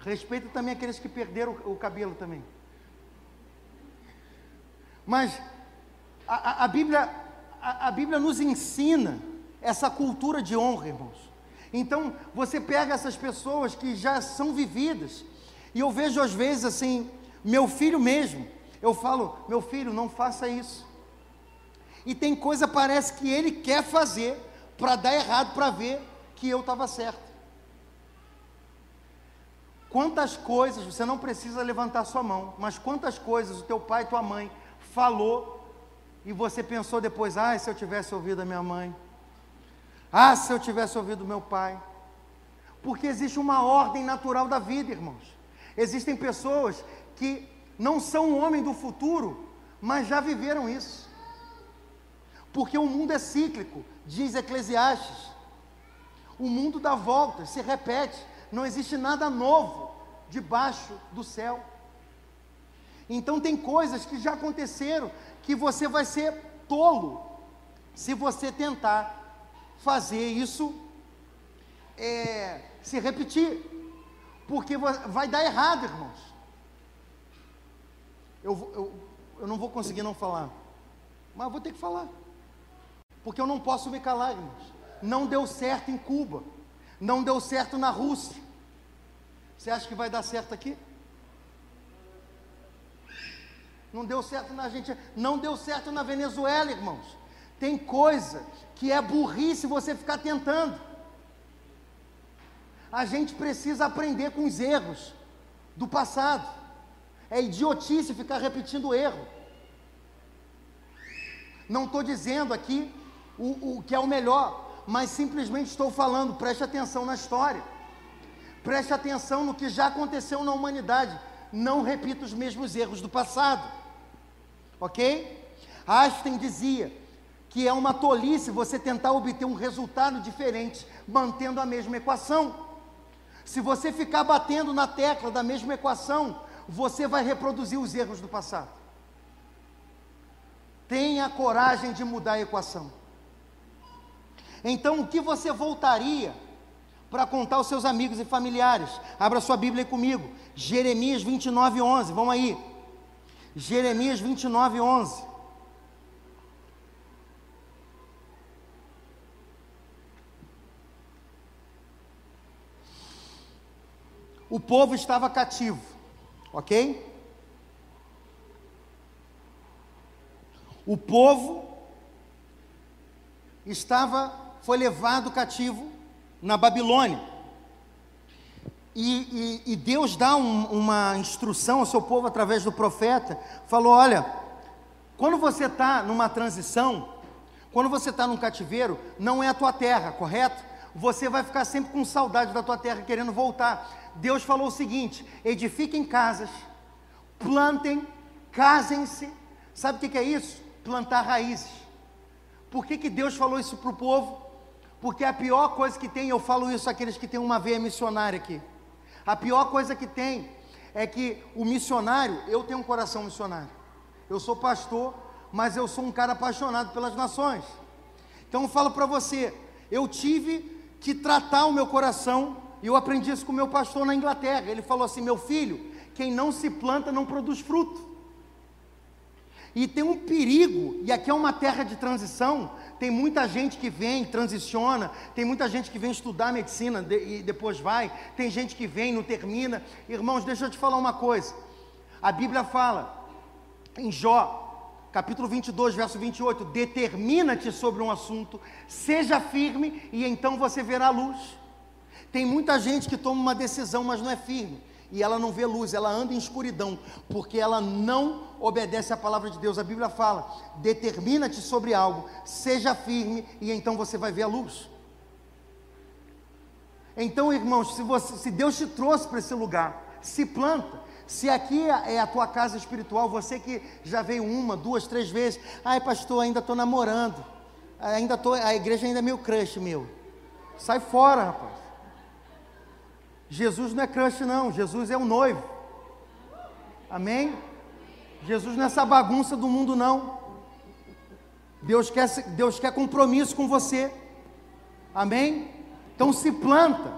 [SPEAKER 1] Respeita também aqueles que perderam o, cabelo também. Mas a, a, a Bíblia, a, a Bíblia nos ensina essa cultura de honra, irmãos. Então, você pega essas pessoas que já são vividas, e eu vejo às vezes assim, meu filho mesmo, eu falo, meu filho, não faça isso e tem coisa parece que ele quer fazer para dar errado para ver que eu estava certo. Quantas coisas, você não precisa levantar sua mão, mas quantas coisas o teu pai e tua mãe falou e você pensou depois, ah, se eu tivesse ouvido a minha mãe, ah, se eu tivesse ouvido meu pai. Porque existe uma ordem natural da vida, irmãos. Existem pessoas que não são o homem do futuro, mas já viveram isso. Porque o mundo é cíclico, diz Eclesiastes. O mundo dá voltas, se repete, não existe nada novo debaixo do céu. Então tem coisas que já aconteceram que você vai ser tolo se você tentar fazer isso é, se repetir, porque vai dar errado, irmãos. Eu, eu, eu não vou conseguir não falar, mas vou ter que falar porque eu não posso me calar, irmãos. Não deu certo em Cuba, não deu certo na Rússia. Você acha que vai dar certo aqui? Não deu certo na Argentina, não deu certo na Venezuela, irmãos. Tem coisa que é burrice você ficar tentando. A gente precisa aprender com os erros do passado. É idiotice ficar repetindo o erro. Não estou dizendo aqui o, o que é o melhor, mas simplesmente estou falando, preste atenção na história, preste atenção no que já aconteceu na humanidade, não repita os mesmos erros do passado, ok? Einstein dizia que é uma tolice você tentar obter um resultado diferente mantendo a mesma equação. Se você ficar batendo na tecla da mesma equação, você vai reproduzir os erros do passado. Tenha coragem de mudar a equação. Então, o que você voltaria para contar aos seus amigos e familiares. Abra sua Bíblia comigo. Jeremias 29, 11. Vamos aí. Jeremias 29, 11. O povo estava cativo, ok? O povo estava, foi levado cativo na Babilônia. E, e, e Deus dá um, uma instrução ao seu povo através do profeta, falou: olha, quando você está numa transição, quando você está num cativeiro, não é a tua terra, correto? Você vai ficar sempre com saudade da tua terra, querendo voltar. Deus falou o seguinte: edifiquem casas, plantem, casem-se. Sabe o que, é isso? Plantar raízes. Por que, que Deus falou isso para o povo? Porque a pior coisa que tem, eu falo isso àqueles que têm uma veia missionária aqui. A pior coisa que tem é que o missionário, eu tenho um coração missionário. Eu sou pastor, mas eu sou um cara apaixonado pelas nações. Então eu falo para você, eu tive que tratar o meu coração, e eu aprendi isso com o meu pastor na Inglaterra. Ele falou assim: meu filho, quem não se planta não produz fruto. E tem um perigo, e aqui é uma terra de transição, tem muita gente que vem, transiciona, tem muita gente que vem estudar medicina de, e depois vai, tem gente que vem, não termina. Irmãos, deixa eu te falar uma coisa. A Bíblia fala em Jó, capítulo 22, verso 28, determina-te sobre um assunto, seja firme e então você verá a luz. Tem muita gente que toma uma decisão, mas não é firme e ela não vê luz, ela anda em escuridão, porque ela não obedece à palavra de Deus. A Bíblia fala: determina-te sobre algo, seja firme, e então você vai ver a luz. Então, irmãos, se, você, se Deus te trouxe para esse lugar, se planta. Se aqui é a tua casa espiritual, você que já veio uma, duas, três vezes, ai pastor, ainda estou namorando, ainda tô, a igreja ainda é meu crush meu. Sai fora, rapaz. Jesus não é crush, não. Jesus é o noivo. Amém? Jesus não é essa bagunça do mundo, não. Deus quer, Deus quer compromisso com você. Amém? Então se planta.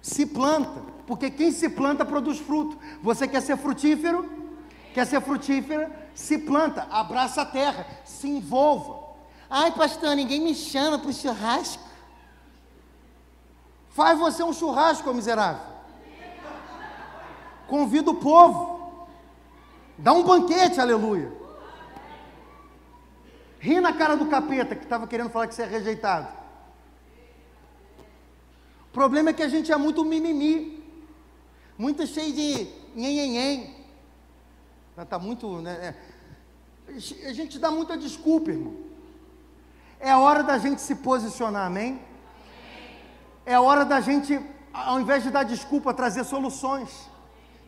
[SPEAKER 1] Se planta. Porque quem se planta produz fruto. Você quer ser frutífero? Quer ser frutífera? Se planta. Abraça a terra. Se envolva. Ai, pastor, ninguém me chama para o churrasco. Faz você um churrasco, miserável. Convida o povo. Dá um banquete, aleluia. Ri na cara do capeta que estava querendo falar que você é rejeitado. O problema é que a gente é muito mimimi. Muito cheio de nhenhenhen. Está muito. Né, é. a gente dá muita desculpa, irmão. É hora da gente se posicionar, amém? É hora da gente, ao invés de dar desculpa, trazer soluções.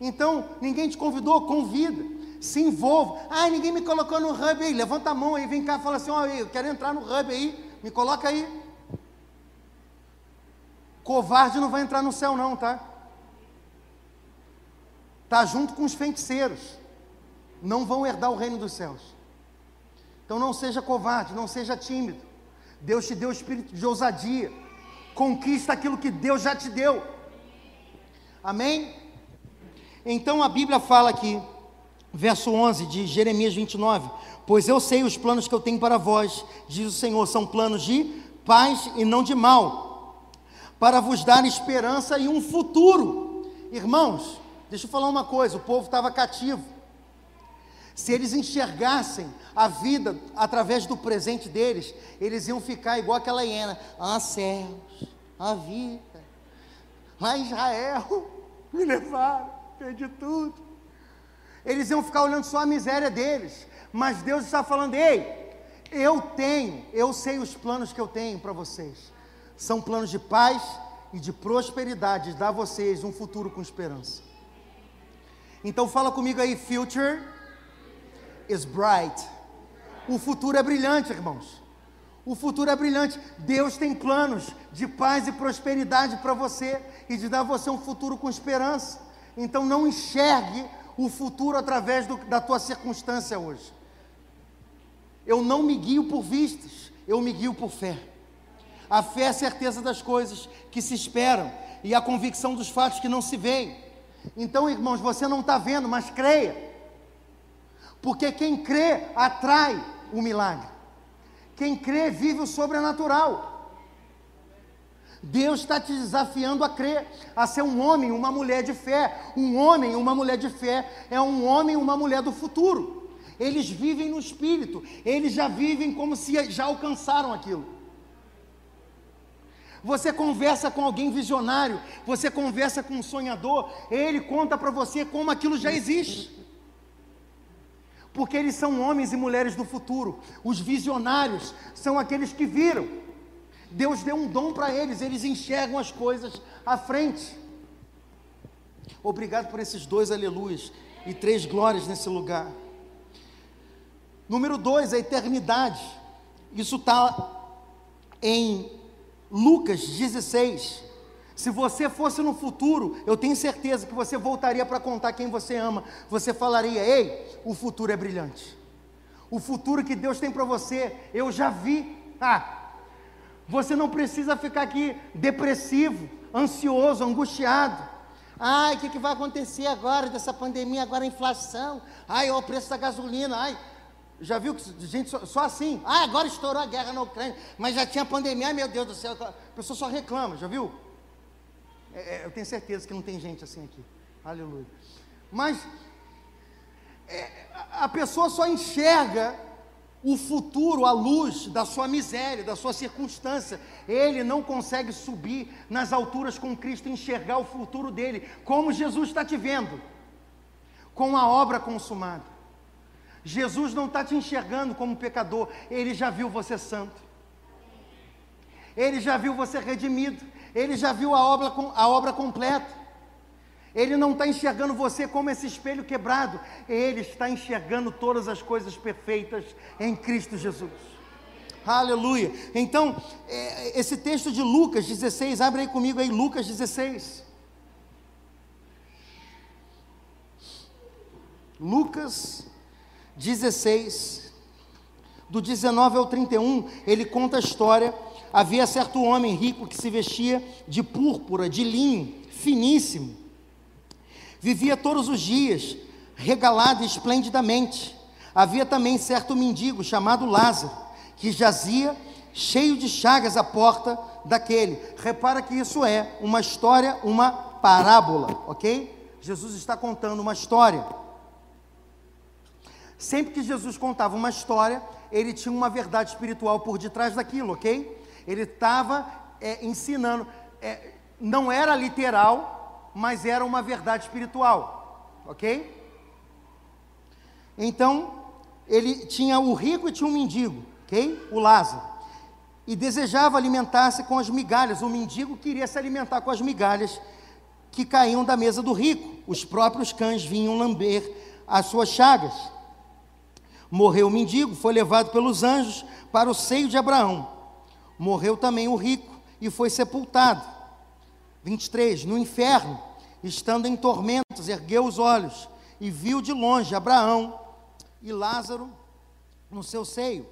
[SPEAKER 1] Então, ninguém te convidou, convida. Se envolva. Ah, ninguém me colocou no hub aí. Levanta a mão aí, vem cá fala assim: oh, eu quero entrar no hub aí, me coloca aí. Covarde não vai entrar no céu, não, tá? Tá junto com os feiticeiros. Não vão herdar o reino dos céus. Então não seja covarde, não seja tímido. Deus te deu o espírito de ousadia conquista aquilo que Deus já te deu. Amém? Então a Bíblia fala aqui, verso 11 de Jeremias 29: Pois eu sei os planos que eu tenho para vós, diz o Senhor, são planos de paz e não de mal, para vos dar esperança e um futuro. Irmãos, deixa eu falar uma coisa: o povo estava cativo. Se eles enxergassem a vida através do presente deles, eles iam ficar igual aquela hiena: ah, céus, a vida, lá em Israel, <laughs> me levaram, perdi tudo. Eles iam ficar olhando só a miséria deles, mas Deus está falando: ei, eu tenho, eu sei os planos que eu tenho para vocês. São planos de paz e de prosperidade, de dar a vocês um futuro com esperança. Então fala comigo aí, future is bright. O futuro é brilhante, irmãos. O futuro é brilhante. Deus tem planos de paz e prosperidade para você e de dar a você um futuro com esperança. Então não enxergue o futuro através do, da tua circunstância hoje. Eu não me guio por vistas, eu me guio por fé. A fé é a certeza das coisas que se esperam e a convicção dos fatos que não se veem. Então, irmãos, você não está vendo, mas creia. Porque quem crê atrai o milagre. Quem crê vive o sobrenatural. Deus está te desafiando a crer, a ser um homem, uma mulher de fé. Um homem, uma mulher de fé é um homem, uma mulher do futuro. Eles vivem no espírito, eles já vivem como se já alcançaram aquilo. Você conversa com alguém visionário, você conversa com um sonhador, ele conta para você como aquilo já existe. Porque eles são homens e mulheres do futuro. Os visionários são aqueles que viram. Deus deu um dom para eles, eles enxergam as coisas à frente. Obrigado por esses dois aleluias e três glórias nesse lugar. Número dois, a eternidade. Isso está em Lucas 16. Se você fosse no futuro, eu tenho certeza que você voltaria para contar quem você ama. Você falaria: Ei, o futuro é brilhante. O futuro que Deus tem para você, eu já vi. Ah, você não precisa ficar aqui depressivo, ansioso, angustiado. Ai, o que, que vai acontecer agora dessa pandemia, agora a inflação? Ai, o preço da gasolina, ai, já viu que gente só, só, assim? Ah, agora estourou a guerra na Ucrânia, mas já tinha pandemia, ai meu Deus do céu, a pessoa só reclama, já viu? É, é, eu tenho certeza que não tem gente assim aqui, aleluia. Mas é, a pessoa só enxerga o futuro à luz da sua miséria, da sua circunstância. Ele não consegue subir nas alturas com Cristo, enxergar o futuro dele, como Jesus está te vendo, com a obra consumada. Jesus não está te enxergando como pecador, ele já viu você santo, ele já viu você redimido, ele já viu a obra, a obra completa. Ele não está enxergando você como esse espelho quebrado, ele está enxergando todas as coisas perfeitas em Cristo Jesus. Aleluia. Então, é, esse texto de Lucas 16, abre aí comigo aí, Lucas 16. Lucas 16, do 19 ao 31, ele conta a história. Havia certo homem rico que se vestia de púrpura, de linho, finíssimo. Vivia todos os dias, regalado esplendidamente. Havia também certo mendigo chamado Lázaro, que jazia cheio de chagas à porta daquele. Repara que isso é uma história, uma parábola, ok? Jesus está contando uma história. Sempre que Jesus contava uma história, ele tinha uma verdade espiritual por detrás daquilo, ok? Ele estava é, ensinando, é, não era literal, mas era uma verdade espiritual, ok? Então, ele tinha o rico e tinha o mendigo, ok? O Lázaro. E desejava alimentar-se com as migalhas. O mendigo queria se alimentar com as migalhas que caíam da mesa do rico. Os próprios cães vinham lamber as suas chagas. Morreu o mendigo, foi levado pelos anjos para o seio de Abraão. Morreu também o rico e foi sepultado. 23. No inferno, estando em tormentos, ergueu os olhos e viu de longe Abraão e Lázaro no seu seio.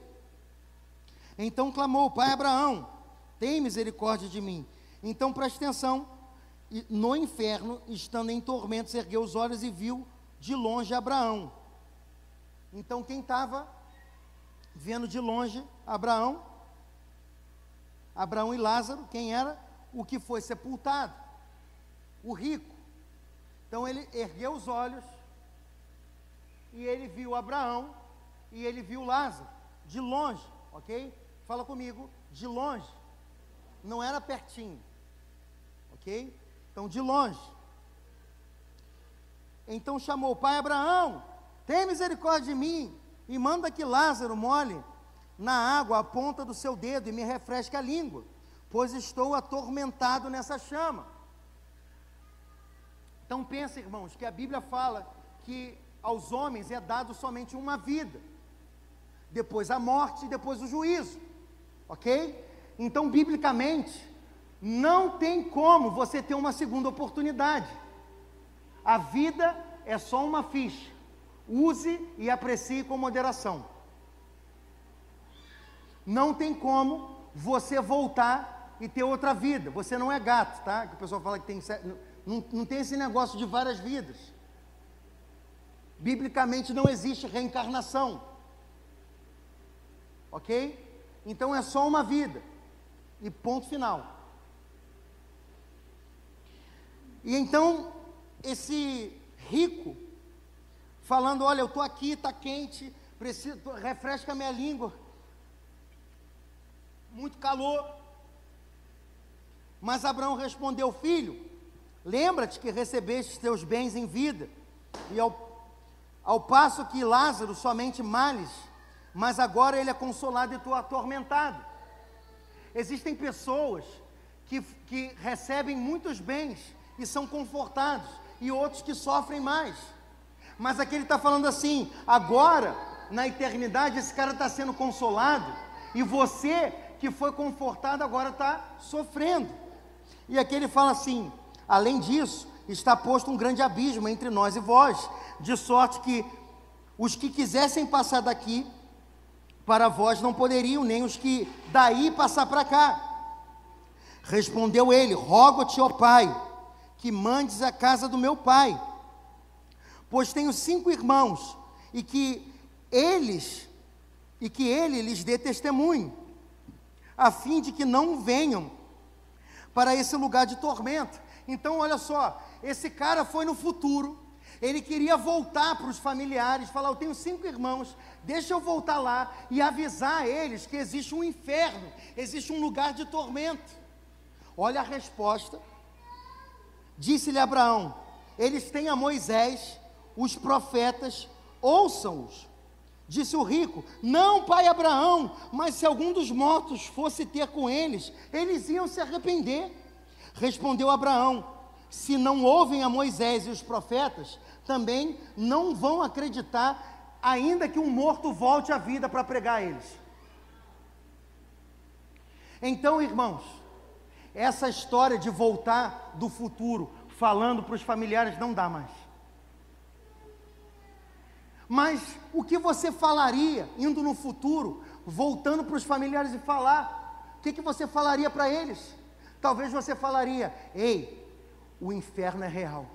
[SPEAKER 1] Então clamou: Pai Abraão, tem misericórdia de mim. Então preste atenção. No inferno, estando em tormentos, ergueu os olhos e viu de longe Abraão então, quem estava vendo de longe Abraão, Abraão e Lázaro, quem era? O que foi sepultado, o rico. Então, ele ergueu os olhos e ele viu Abraão e ele viu Lázaro, de longe, ok? Fala comigo, de longe, não era pertinho, ok? Então, de longe. Então chamou o pai Abraão, tem misericórdia de mim e manda que Lázaro molhe na água a ponta do seu dedo e me refresque a língua, pois estou atormentado nessa chama. Então pensa, irmãos, que a Bíblia fala que aos homens é dado somente uma vida, depois a morte e depois o juízo, ok? Então, biblicamente, não tem como você ter uma segunda oportunidade. A vida é só uma ficha. Use e aprecie com moderação. Não tem como você voltar e ter outra vida. Você não é gato, tá? Que o pessoal fala que tem. Não, não tem esse negócio de várias vidas. Biblicamente não existe reencarnação. Ok? Então é só uma vida. E ponto final. E então, esse rico, falando: Olha, eu estou aqui, está quente, preciso, refresca minha língua. Muito calor. Mas Abraão respondeu: Filho, lembra-te que recebeste teus bens em vida, e ao, ao passo que Lázaro somente males, mas agora ele é consolado e tu atormentado. Existem pessoas que, que recebem muitos bens e são confortados, e outros que sofrem mais. Mas aqui ele está falando assim: agora, na eternidade, esse cara está sendo consolado, e você que foi confortado agora está sofrendo. E aqui ele fala assim: além disso, está posto um grande abismo entre nós e vós, de sorte que os que quisessem passar daqui para vós não poderiam, nem os que daí passar para cá. Respondeu ele: Rogo-te, ó Pai, que mandes a casa do meu pai, pois tenho cinco irmãos, e que eles, e que ele lhes dê testemunho, a fim de que não venham para esse lugar de tormento. Então, olha só, esse cara foi no futuro, ele queria voltar para os familiares, falar: Eu tenho cinco irmãos, deixa eu voltar lá e avisar a eles que existe um inferno, existe um lugar de tormento. Olha a resposta. Disse-lhe Abraão: Eles têm a Moisés, os profetas, ouçam-os. Disse o rico: Não, pai Abraão, mas se algum dos mortos fosse ter com eles, eles iam se arrepender. Respondeu Abraão: Se não ouvem a Moisés e os profetas, também não vão acreditar, ainda que um morto volte à vida para pregar a eles. Então, irmãos, essa história de voltar do futuro, falando para os familiares, não dá mais. Mas o que você falaria indo no futuro, voltando para os familiares e falar? O que, que você falaria para eles? Talvez você falaria: Ei, o inferno é real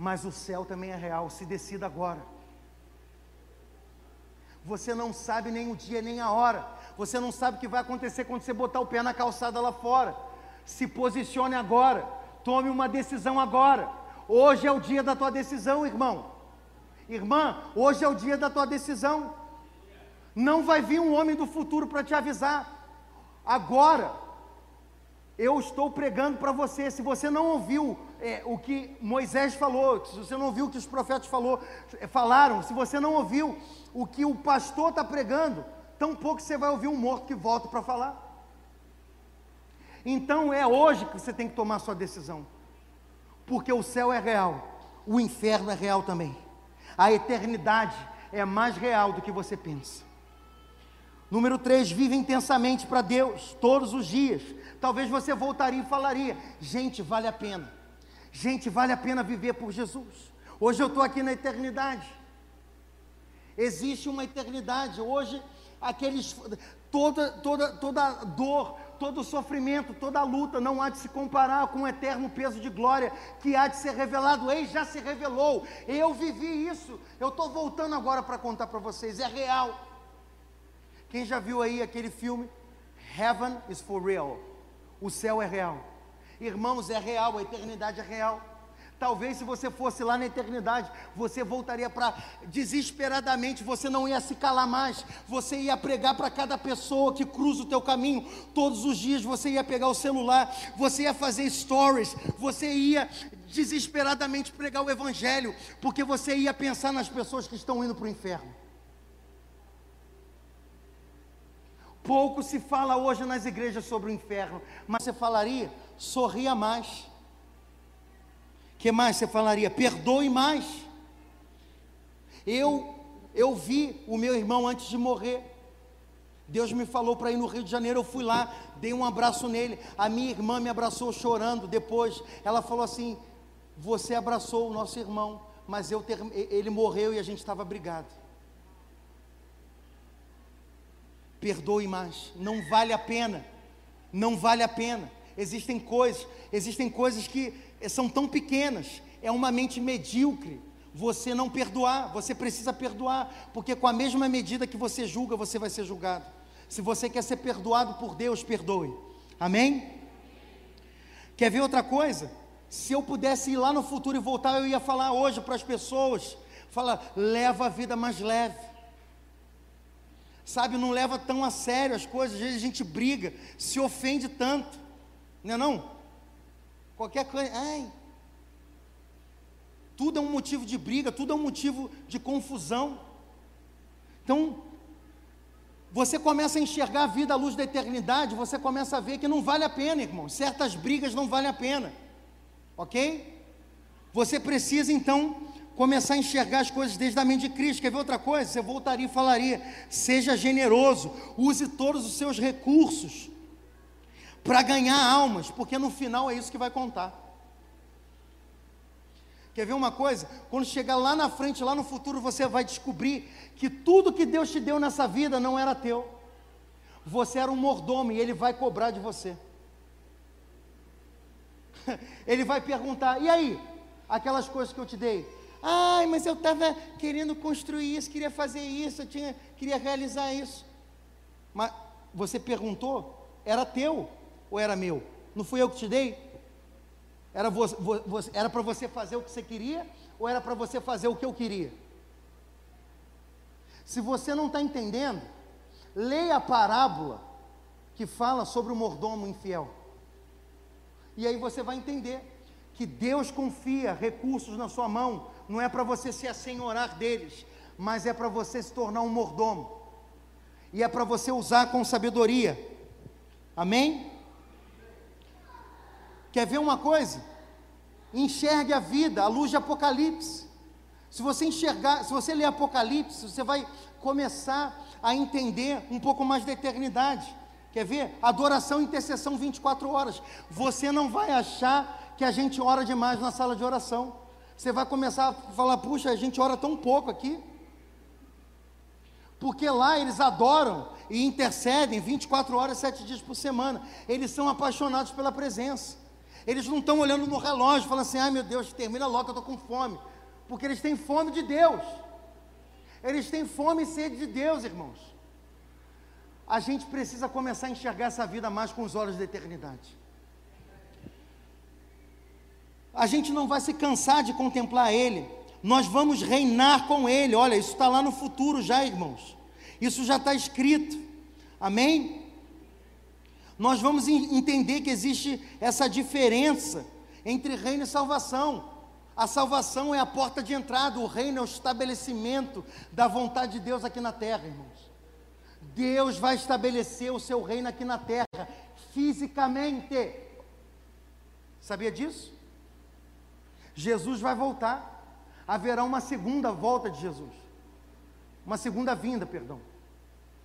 [SPEAKER 1] mas o céu também é real, se decida agora. Você não sabe nem o dia nem a hora, você não sabe o que vai acontecer quando você botar o pé na calçada lá fora. Se posicione agora, tome uma decisão agora. Hoje é o dia da tua decisão, irmão. Irmã, hoje é o dia da tua decisão. Não vai vir um homem do futuro para te avisar. Agora, eu estou pregando para você. Se você não ouviu é, o que Moisés falou, se você não ouviu o que os profetas falou, é, falaram, se você não ouviu o que o pastor está pregando, tão pouco você vai ouvir um morto que volta para falar. Então é hoje que você tem que tomar sua decisão, porque o céu é real, o inferno é real também, a eternidade é mais real do que você pensa. Número 3, vive intensamente para Deus, todos os dias. Talvez você voltaria e falaria: gente, vale a pena. Gente, vale a pena viver por Jesus. Hoje eu estou aqui na eternidade. Existe uma eternidade. Hoje, aqueles, toda, toda, toda dor, todo sofrimento, toda luta não há de se comparar com o eterno peso de glória que há de ser revelado. Ei, já se revelou. Eu vivi isso. Eu estou voltando agora para contar para vocês. É real. Quem já viu aí aquele filme Heaven is for real? O céu é real. Irmãos, é real, a eternidade é real. Talvez se você fosse lá na eternidade, você voltaria para desesperadamente, você não ia se calar mais, você ia pregar para cada pessoa que cruza o teu caminho, todos os dias você ia pegar o celular, você ia fazer stories, você ia desesperadamente pregar o evangelho, porque você ia pensar nas pessoas que estão indo para o inferno. Pouco se fala hoje nas igrejas sobre o inferno, mas você falaria, sorria mais. Que mais você falaria? Perdoe mais. Eu eu vi o meu irmão antes de morrer. Deus me falou para ir no Rio de Janeiro, eu fui lá, dei um abraço nele. A minha irmã me abraçou chorando. Depois, ela falou assim: Você abraçou o nosso irmão, mas eu ter, ele morreu e a gente estava brigado. perdoe mais. Não vale a pena. Não vale a pena. Existem coisas, existem coisas que são tão pequenas. É uma mente medíocre. Você não perdoar, você precisa perdoar, porque com a mesma medida que você julga, você vai ser julgado. Se você quer ser perdoado por Deus, perdoe. Amém? Quer ver outra coisa? Se eu pudesse ir lá no futuro e voltar, eu ia falar hoje para as pessoas: fala, leva a vida mais leve. Sabe, não leva tão a sério as coisas, às vezes a gente briga, se ofende tanto, não é não? Qualquer coisa, ai, tudo é um motivo de briga, tudo é um motivo de confusão. Então, você começa a enxergar a vida à luz da eternidade, você começa a ver que não vale a pena, irmão. Certas brigas não valem a pena. Ok? Você precisa então começar a enxergar as coisas desde a mente de Cristo. Quer ver outra coisa? Você voltaria e falaria: seja generoso, use todos os seus recursos para ganhar almas, porque no final é isso que vai contar. Quer ver uma coisa? Quando chegar lá na frente, lá no futuro, você vai descobrir que tudo que Deus te deu nessa vida não era teu. Você era um mordomo e Ele vai cobrar de você. <laughs> Ele vai perguntar: e aí? Aquelas coisas que eu te dei. Ai, mas eu estava querendo construir isso, queria fazer isso, eu tinha, queria realizar isso. Mas você perguntou? Era teu ou era meu? Não fui eu que te dei? Era, para você fazer o que você queria ou era para você fazer o que eu queria? Se você não está entendendo, leia a parábola que fala sobre o mordomo infiel. E aí você vai entender que Deus confia recursos na sua mão, não é para você se assenhorar deles, mas é para você se tornar um mordomo. E é para você usar com sabedoria. Amém? Quer ver uma coisa? Enxergue a vida à luz de Apocalipse. Se você enxergar, se você ler Apocalipse, você vai começar a entender um pouco mais da eternidade. Quer ver? Adoração e intercessão 24 horas. Você não vai achar que a gente ora demais na sala de oração. Você vai começar a falar: puxa, a gente ora tão pouco aqui. Porque lá eles adoram e intercedem 24 horas, 7 dias por semana. Eles são apaixonados pela presença. Eles não estão olhando no relógio, falando assim: ai meu Deus, termina logo, eu estou com fome. Porque eles têm fome de Deus. Eles têm fome e sede de Deus, irmãos. A gente precisa começar a enxergar essa vida mais com os olhos da eternidade. A gente não vai se cansar de contemplar Ele. Nós vamos reinar com Ele. Olha, isso está lá no futuro já, irmãos. Isso já está escrito. Amém? Nós vamos entender que existe essa diferença entre reino e salvação. A salvação é a porta de entrada, o reino é o estabelecimento da vontade de Deus aqui na terra, irmãos. Deus vai estabelecer o seu reino aqui na terra, fisicamente. Sabia disso? Jesus vai voltar. Haverá uma segunda volta de Jesus. Uma segunda vinda, perdão.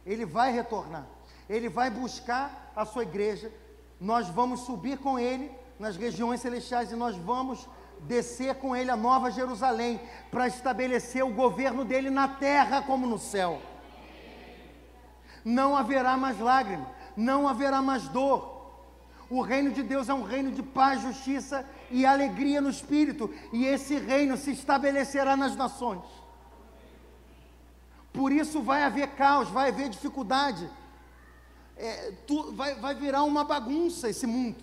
[SPEAKER 1] Ele vai retornar. Ele vai buscar a sua igreja, nós vamos subir com ele nas regiões celestiais e nós vamos descer com ele a Nova Jerusalém para estabelecer o governo dele na terra como no céu. Não haverá mais lágrima, não haverá mais dor. O reino de Deus é um reino de paz, justiça e alegria no espírito, e esse reino se estabelecerá nas nações. Por isso vai haver caos, vai haver dificuldade é, tu, vai, vai virar uma bagunça esse mundo.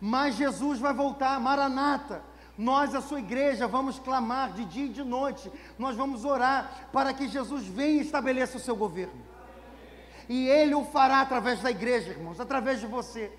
[SPEAKER 1] Mas Jesus vai voltar, Maranata. Nós, a sua igreja, vamos clamar de dia e de noite. Nós vamos orar para que Jesus venha e estabeleça o seu governo. E Ele o fará através da igreja, irmãos, através de você.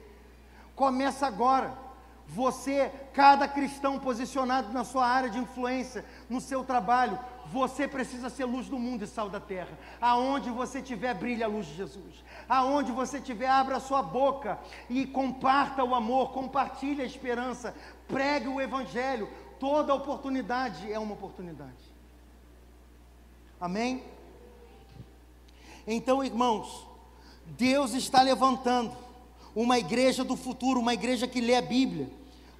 [SPEAKER 1] Começa agora. Você, cada cristão posicionado na sua área de influência, no seu trabalho, você precisa ser luz do mundo e sal da terra. Aonde você estiver, brilha a luz de Jesus. Aonde você estiver, abra sua boca e comparta o amor, compartilhe a esperança, pregue o evangelho. Toda oportunidade é uma oportunidade. Amém? Então, irmãos, Deus está levantando uma igreja do futuro, uma igreja que lê a Bíblia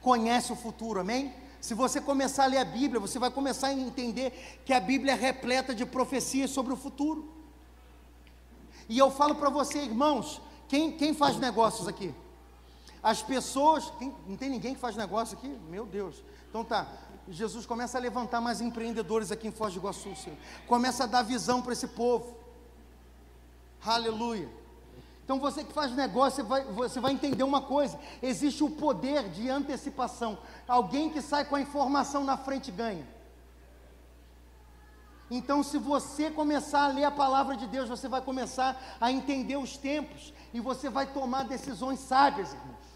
[SPEAKER 1] conhece o futuro, amém? Se você começar a ler a Bíblia, você vai começar a entender que a Bíblia é repleta de profecias sobre o futuro. E eu falo para você, irmãos, quem, quem faz negócios aqui? As pessoas, quem, não tem ninguém que faz negócio aqui? Meu Deus. Então tá, Jesus começa a levantar mais empreendedores aqui em Foz do Iguaçu, Senhor. Começa a dar visão para esse povo. Aleluia. Então você que faz negócio, você vai, você vai entender uma coisa: existe o poder de antecipação. Alguém que sai com a informação na frente ganha. Então, se você começar a ler a palavra de Deus, você vai começar a entender os tempos e você vai tomar decisões sábias, irmãos.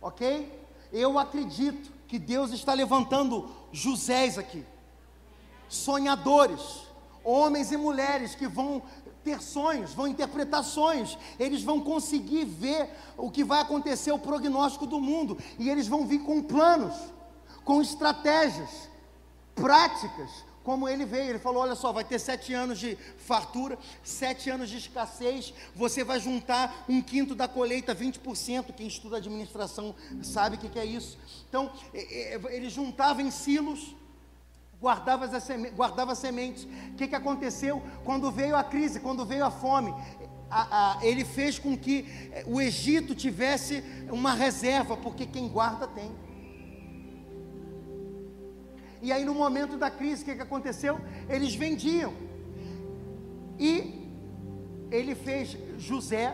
[SPEAKER 1] Ok? Eu acredito que Deus está levantando Josés aqui, sonhadores, homens e mulheres que vão ter sonhos, vão interpretar sonhos, eles vão conseguir ver o que vai acontecer, o prognóstico do mundo, e eles vão vir com planos, com estratégias, práticas, como ele veio, ele falou: olha só, vai ter sete anos de fartura, sete anos de escassez, você vai juntar um quinto da colheita, 20%. Quem estuda administração sabe o que, que é isso. Então, ele juntava em silos, guardava, guardava sementes. O que, que aconteceu? Quando veio a crise, quando veio a fome, a, a, ele fez com que eh, o Egito tivesse uma reserva, porque quem guarda tem. E aí, no momento da crise, o que, que aconteceu? Eles vendiam. E ele fez José,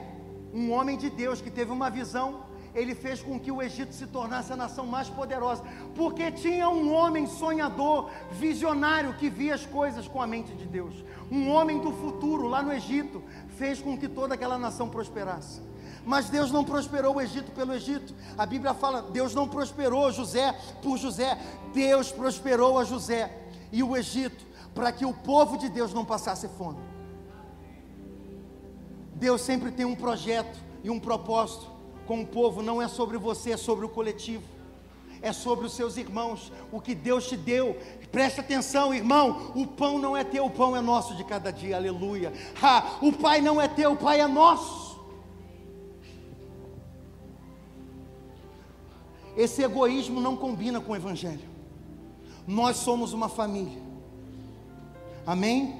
[SPEAKER 1] um homem de Deus que teve uma visão ele fez com que o Egito se tornasse a nação mais poderosa, porque tinha um homem sonhador, visionário, que via as coisas com a mente de Deus. Um homem do futuro lá no Egito fez com que toda aquela nação prosperasse. Mas Deus não prosperou o Egito pelo Egito. A Bíblia fala: Deus não prosperou José por José, Deus prosperou a José e o Egito para que o povo de Deus não passasse fome. Deus sempre tem um projeto e um propósito com o povo não é sobre você, é sobre o coletivo. É sobre os seus irmãos, o que Deus te deu. Presta atenção, irmão. O pão não é teu, o pão é nosso de cada dia. Aleluia. Ha, o pai não é teu, o pai é nosso. Esse egoísmo não combina com o evangelho. Nós somos uma família. Amém?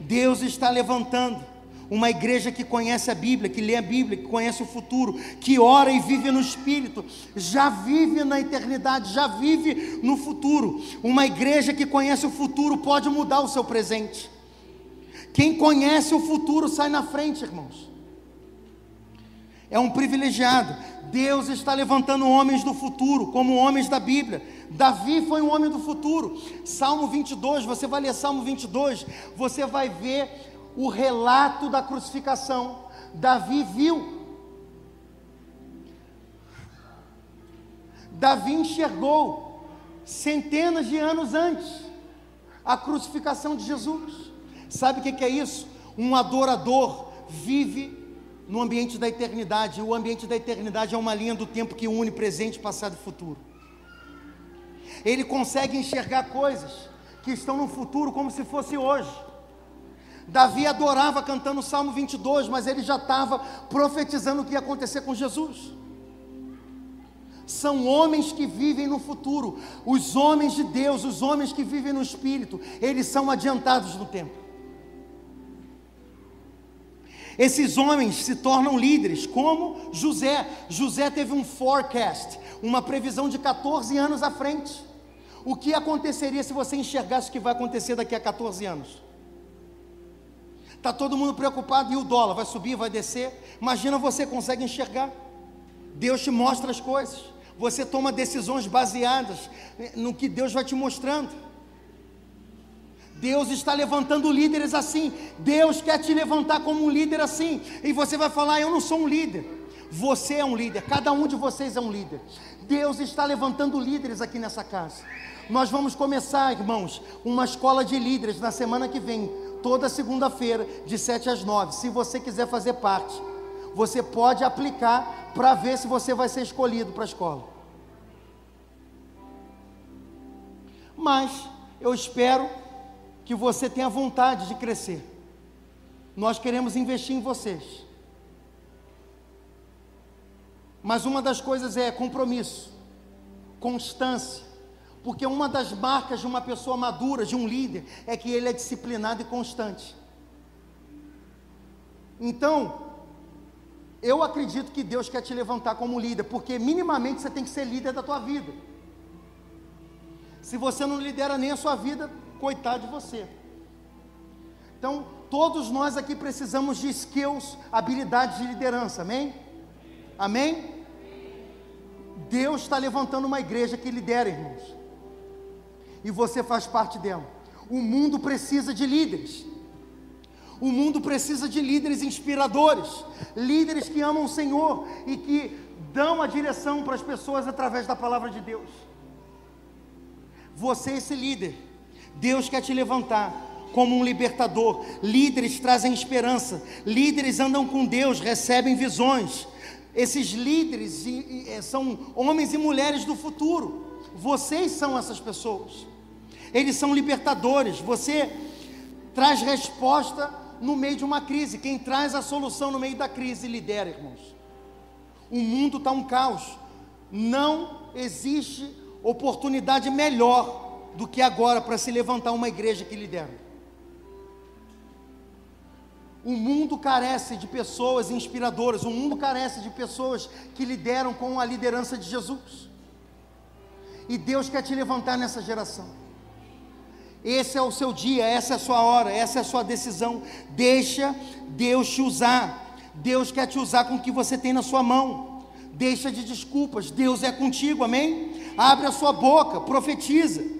[SPEAKER 1] Deus está levantando uma igreja que conhece a Bíblia, que lê a Bíblia, que conhece o futuro, que ora e vive no Espírito, já vive na eternidade, já vive no futuro. Uma igreja que conhece o futuro pode mudar o seu presente. Quem conhece o futuro sai na frente, irmãos. É um privilegiado. Deus está levantando homens do futuro, como homens da Bíblia. Davi foi um homem do futuro. Salmo 22, você vai ler Salmo 22, você vai ver o relato da crucificação. Davi viu. Davi enxergou centenas de anos antes a crucificação de Jesus. Sabe o que é isso? Um adorador vive no ambiente da eternidade. O ambiente da eternidade é uma linha do tempo que une presente, passado e futuro. Ele consegue enxergar coisas que estão no futuro como se fosse hoje. Davi adorava cantando o Salmo 22, mas ele já estava profetizando o que ia acontecer com Jesus. São homens que vivem no futuro, os homens de Deus, os homens que vivem no Espírito, eles são adiantados no tempo. Esses homens se tornam líderes, como José. José teve um forecast, uma previsão de 14 anos à frente. O que aconteceria se você enxergasse o que vai acontecer daqui a 14 anos? Está todo mundo preocupado e o dólar vai subir, vai descer. Imagina você consegue enxergar. Deus te mostra as coisas. Você toma decisões baseadas no que Deus vai te mostrando. Deus está levantando líderes assim. Deus quer te levantar como um líder assim. E você vai falar: Eu não sou um líder. Você é um líder. Cada um de vocês é um líder. Deus está levantando líderes aqui nessa casa. Nós vamos começar, irmãos, uma escola de líderes na semana que vem toda segunda-feira, de 7 às 9. Se você quiser fazer parte, você pode aplicar para ver se você vai ser escolhido para a escola. Mas eu espero que você tenha vontade de crescer. Nós queremos investir em vocês. Mas uma das coisas é compromisso, constância, porque uma das marcas de uma pessoa madura, de um líder, é que ele é disciplinado e constante. Então, eu acredito que Deus quer te levantar como líder, porque minimamente você tem que ser líder da tua vida. Se você não lidera nem a sua vida, coitado de você. Então, todos nós aqui precisamos de skills, habilidades de liderança, amém? Amém? Deus está levantando uma igreja que lidera, irmãos. E você faz parte dela. O mundo precisa de líderes. O mundo precisa de líderes inspiradores, líderes que amam o Senhor e que dão a direção para as pessoas através da palavra de Deus. Você é esse líder. Deus quer te levantar como um libertador. Líderes trazem esperança. Líderes andam com Deus, recebem visões. Esses líderes é, são homens e mulheres do futuro. Vocês são essas pessoas. Eles são libertadores. Você traz resposta no meio de uma crise. Quem traz a solução no meio da crise lidera, irmãos. O mundo está um caos. Não existe oportunidade melhor do que agora para se levantar uma igreja que lidera. O mundo carece de pessoas inspiradoras, o mundo carece de pessoas que lideram com a liderança de Jesus. E Deus quer te levantar nessa geração. Esse é o seu dia, essa é a sua hora, essa é a sua decisão. Deixa Deus te usar. Deus quer te usar com o que você tem na sua mão. Deixa de desculpas, Deus é contigo, amém? Abre a sua boca, profetiza.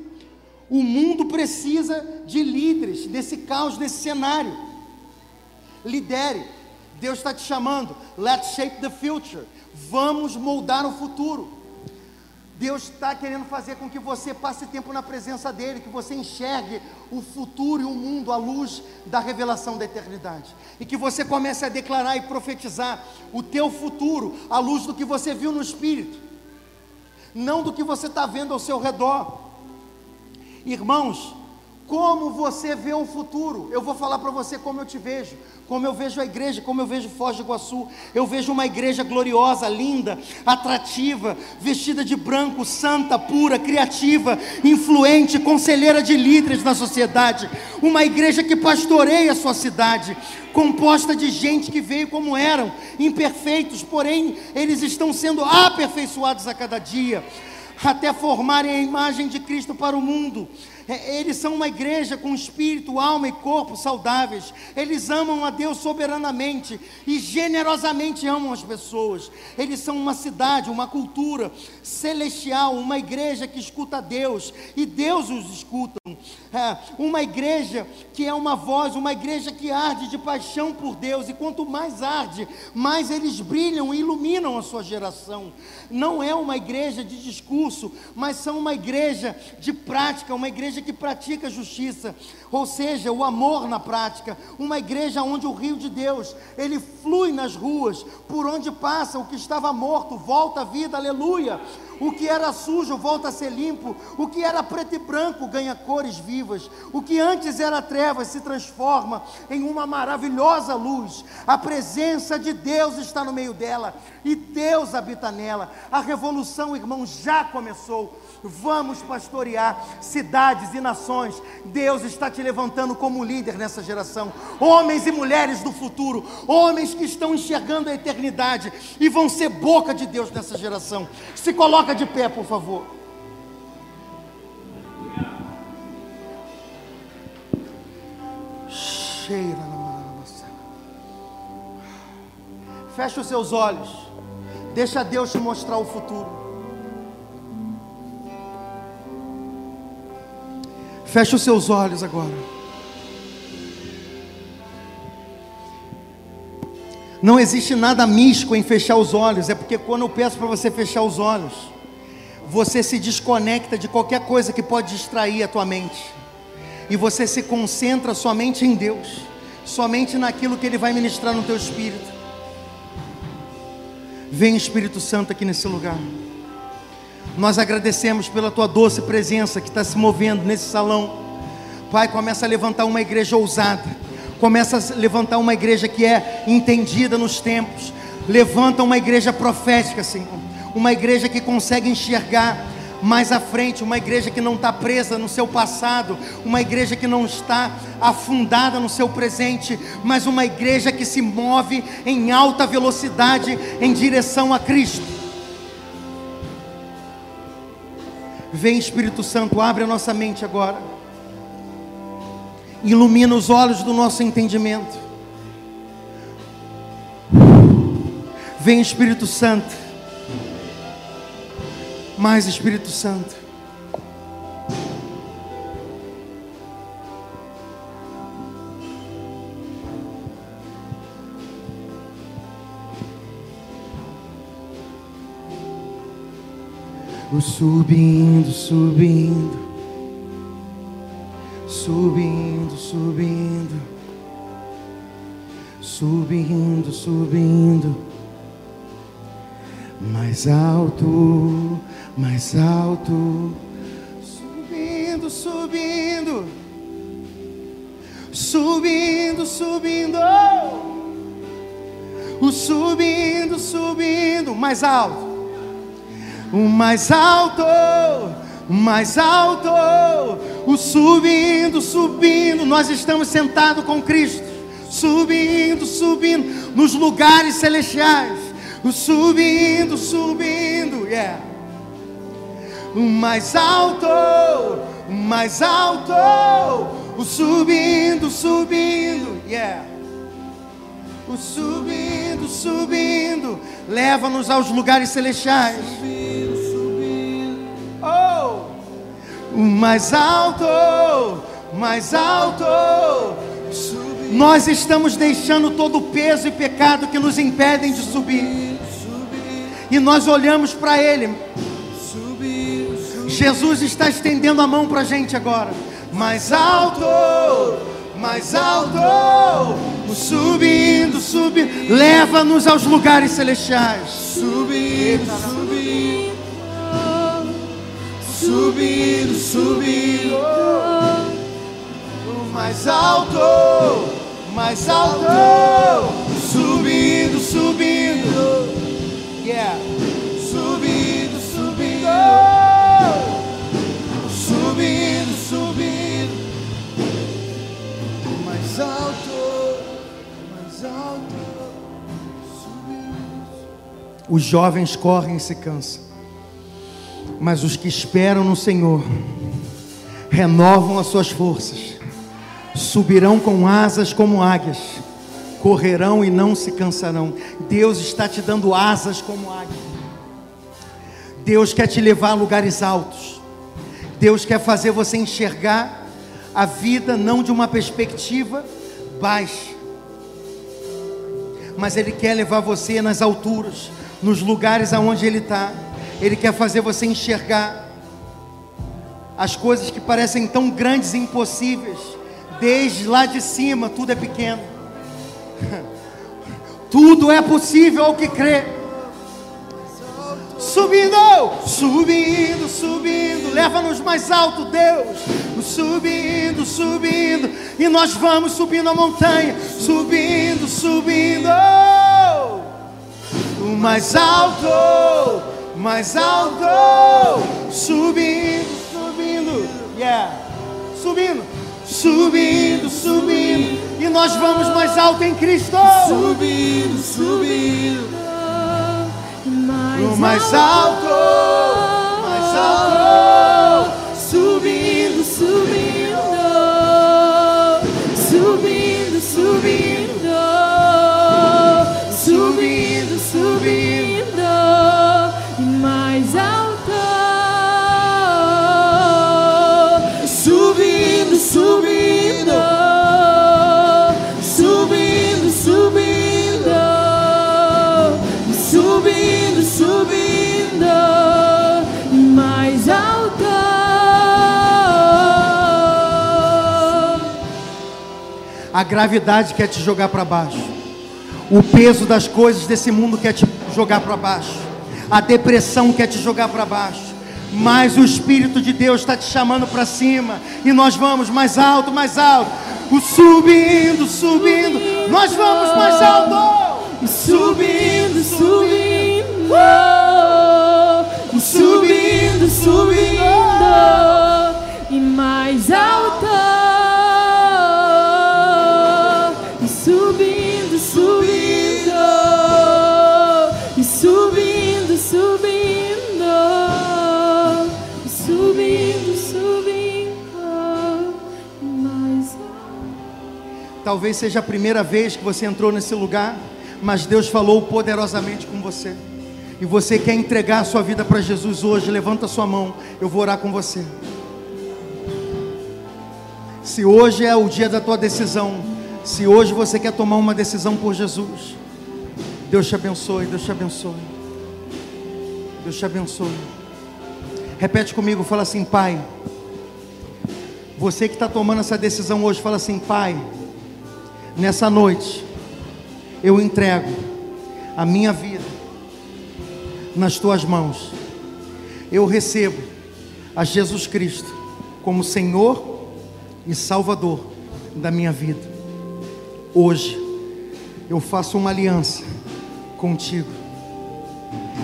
[SPEAKER 1] O mundo precisa de líderes desse caos, desse cenário. Lidere. Deus está te chamando. Let's shape the future. Vamos moldar o futuro. Deus está querendo fazer com que você passe tempo na presença dEle, que você enxergue o futuro e o mundo à luz da revelação da eternidade. E que você comece a declarar e profetizar o teu futuro à luz do que você viu no Espírito, não do que você está vendo ao seu redor. Irmãos, como você vê o futuro? Eu vou falar para você como eu te vejo como eu vejo a igreja, como eu vejo Foz do Iguaçu. Eu vejo uma igreja gloriosa, linda, atrativa, vestida de branco, santa, pura, criativa, influente, conselheira de líderes na sociedade. Uma igreja que pastoreia a sua cidade, composta de gente que veio como eram, imperfeitos, porém eles estão sendo aperfeiçoados a cada dia, até formarem a imagem de Cristo para o mundo. É, eles são uma igreja com espírito, alma e corpo saudáveis. Eles amam a Deus soberanamente e generosamente amam as pessoas. Eles são uma cidade, uma cultura celestial, uma igreja que escuta a Deus e Deus os escuta. É, uma igreja que é uma voz, uma igreja que arde de paixão por Deus. E quanto mais arde, mais eles brilham e iluminam a sua geração. Não é uma igreja de discurso, mas são uma igreja de prática, uma igreja igreja que pratica justiça, ou seja, o amor na prática, uma igreja onde o rio de Deus, ele flui nas ruas, por onde passa o que estava morto, volta à vida, aleluia. O que era sujo volta a ser limpo, o que era preto e branco ganha cores vivas, o que antes era trevas se transforma em uma maravilhosa luz. A presença de Deus está no meio dela e Deus habita nela. A revolução, irmão, já começou. Vamos pastorear cidades e nações. Deus está te levantando como líder nessa geração. Homens e mulheres do futuro, homens que estão enxergando a eternidade e vão ser boca de Deus nessa geração. Se coloca de pé, por favor. Cheira Feche os seus olhos. Deixa Deus te mostrar o futuro. Feche os seus olhos agora. Não existe nada místico em fechar os olhos, é porque quando eu peço para você fechar os olhos, você se desconecta de qualquer coisa que pode distrair a tua mente, e você se concentra somente em Deus, somente naquilo que Ele vai ministrar no teu espírito. Vem Espírito Santo aqui nesse lugar. Nós agradecemos pela tua doce presença que está se movendo nesse salão. Pai, começa a levantar uma igreja ousada. Começa a levantar uma igreja que é entendida nos tempos. Levanta uma igreja profética, Senhor. Uma igreja que consegue enxergar mais à frente, uma igreja que não está presa no seu passado, uma igreja que não está afundada no seu presente, mas uma igreja que se move em alta velocidade em direção a Cristo. Vem Espírito Santo, abre a nossa mente agora, ilumina os olhos do nosso entendimento. Vem Espírito Santo mais Espírito Santo. O subindo, subindo, subindo, subindo, subindo, subindo, mais alto mais alto, subindo, subindo, subindo, subindo, o subindo, subindo, mais alto, o mais alto, mais alto, o subindo, subindo, nós estamos sentados com Cristo, subindo, subindo, nos lugares celestiais, o subindo, subindo, yeah o mais alto, o mais alto, o subindo, subindo, yeah. O subindo, subindo, leva-nos aos lugares celestiais. Mais alto, mais alto. Nós estamos deixando todo o peso e pecado que nos impedem de subir. E nós olhamos para Ele Jesus está estendendo a mão para a gente agora. Mais alto, mais alto, subindo, subindo, leva-nos aos lugares celestiais. Subindo, subindo, subindo, subindo, mais alto, mais alto, subindo, subindo, yeah, subindo, subindo. Subindo, subindo, mais alto, mais alto, subindo. Os jovens correm e se cansam, mas os que esperam no Senhor renovam as suas forças, subirão com asas como águias, correrão e não se cansarão. Deus está te dando asas como águia. Deus quer te levar a lugares altos. Deus quer fazer você enxergar a vida não de uma perspectiva baixa, mas Ele quer levar você nas alturas, nos lugares aonde Ele está. Ele quer fazer você enxergar as coisas que parecem tão grandes e impossíveis, desde lá de cima, tudo é pequeno. <laughs> tudo é possível ao que crê. Subindo, subindo, subindo, leva-nos mais alto, Deus. Subindo, subindo, e nós vamos subindo a montanha, subindo, subindo. O mais alto, mais alto, subindo, subindo, yeah, subindo, subindo, subindo, e nós vamos mais alto em Cristo. Subindo, subindo. No mais alto, mais alto, A gravidade quer te jogar para baixo. O peso das coisas desse mundo quer te jogar para baixo. A depressão quer te jogar para baixo. Mas o Espírito de Deus está te chamando para cima. E nós vamos mais alto, mais alto. O subindo, subindo. Nós vamos mais alto. Subindo, subindo. Uh! Subindo, subindo. Talvez seja a primeira vez que você entrou nesse lugar, mas Deus falou poderosamente com você. E você quer entregar a sua vida para Jesus hoje, levanta a sua mão, eu vou orar com você. Se hoje é o dia da tua decisão, se hoje você quer tomar uma decisão por Jesus, Deus te abençoe, Deus te abençoe. Deus te abençoe. Repete comigo, fala assim, Pai. Você que está tomando essa decisão hoje, fala assim, Pai. Nessa noite, eu entrego a minha vida nas tuas mãos. Eu recebo a Jesus Cristo como Senhor e Salvador da minha vida. Hoje, eu faço uma aliança contigo.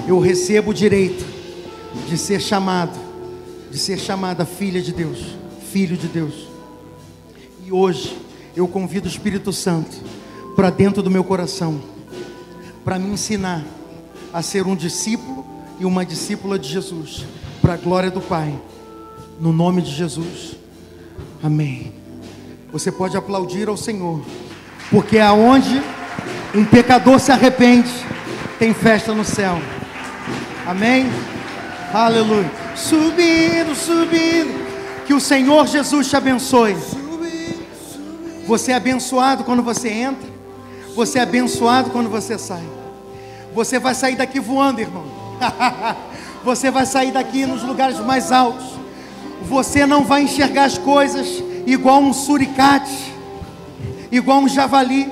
[SPEAKER 1] Eu recebo o direito de ser chamado, de ser chamada filha de Deus, filho de Deus. E hoje eu convido o Espírito Santo para dentro do meu coração, para me ensinar a ser um discípulo e uma discípula de Jesus, para a glória do Pai, no nome de Jesus. Amém. Você pode aplaudir ao Senhor, porque aonde um pecador se arrepende, tem festa no céu. Amém? Aleluia. Subindo, subindo. Que o Senhor Jesus te abençoe. Você é abençoado quando você entra. Você é abençoado quando você sai. Você vai sair daqui voando, irmão. <laughs> você vai sair daqui nos lugares mais altos. Você não vai enxergar as coisas igual um suricate, igual um javali,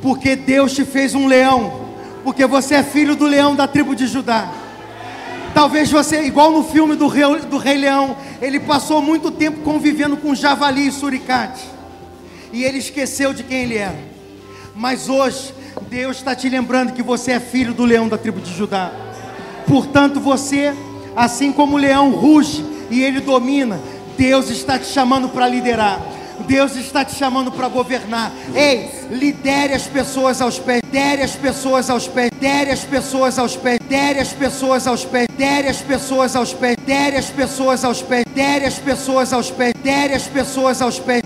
[SPEAKER 1] porque Deus te fez um leão, porque você é filho do leão da tribo de Judá. Talvez você, igual no filme do Rei, do Rei Leão, ele passou muito tempo convivendo com javali e suricate, e ele esqueceu de quem ele era. Mas hoje, Deus está te lembrando que você é filho do leão da tribo de Judá. Portanto, você, assim como o leão ruge e ele domina, Deus está te chamando para liderar. Deus está te chamando para governar. Ei, lidere as pessoas aos pés, lidere as pessoas aos pés, lidere as pessoas aos pés, lidere as pessoas aos pés, lidere as pessoas aos pés, lidere as pessoas aos pés, lidere as pessoas aos pés, lidere as pessoas aos pés,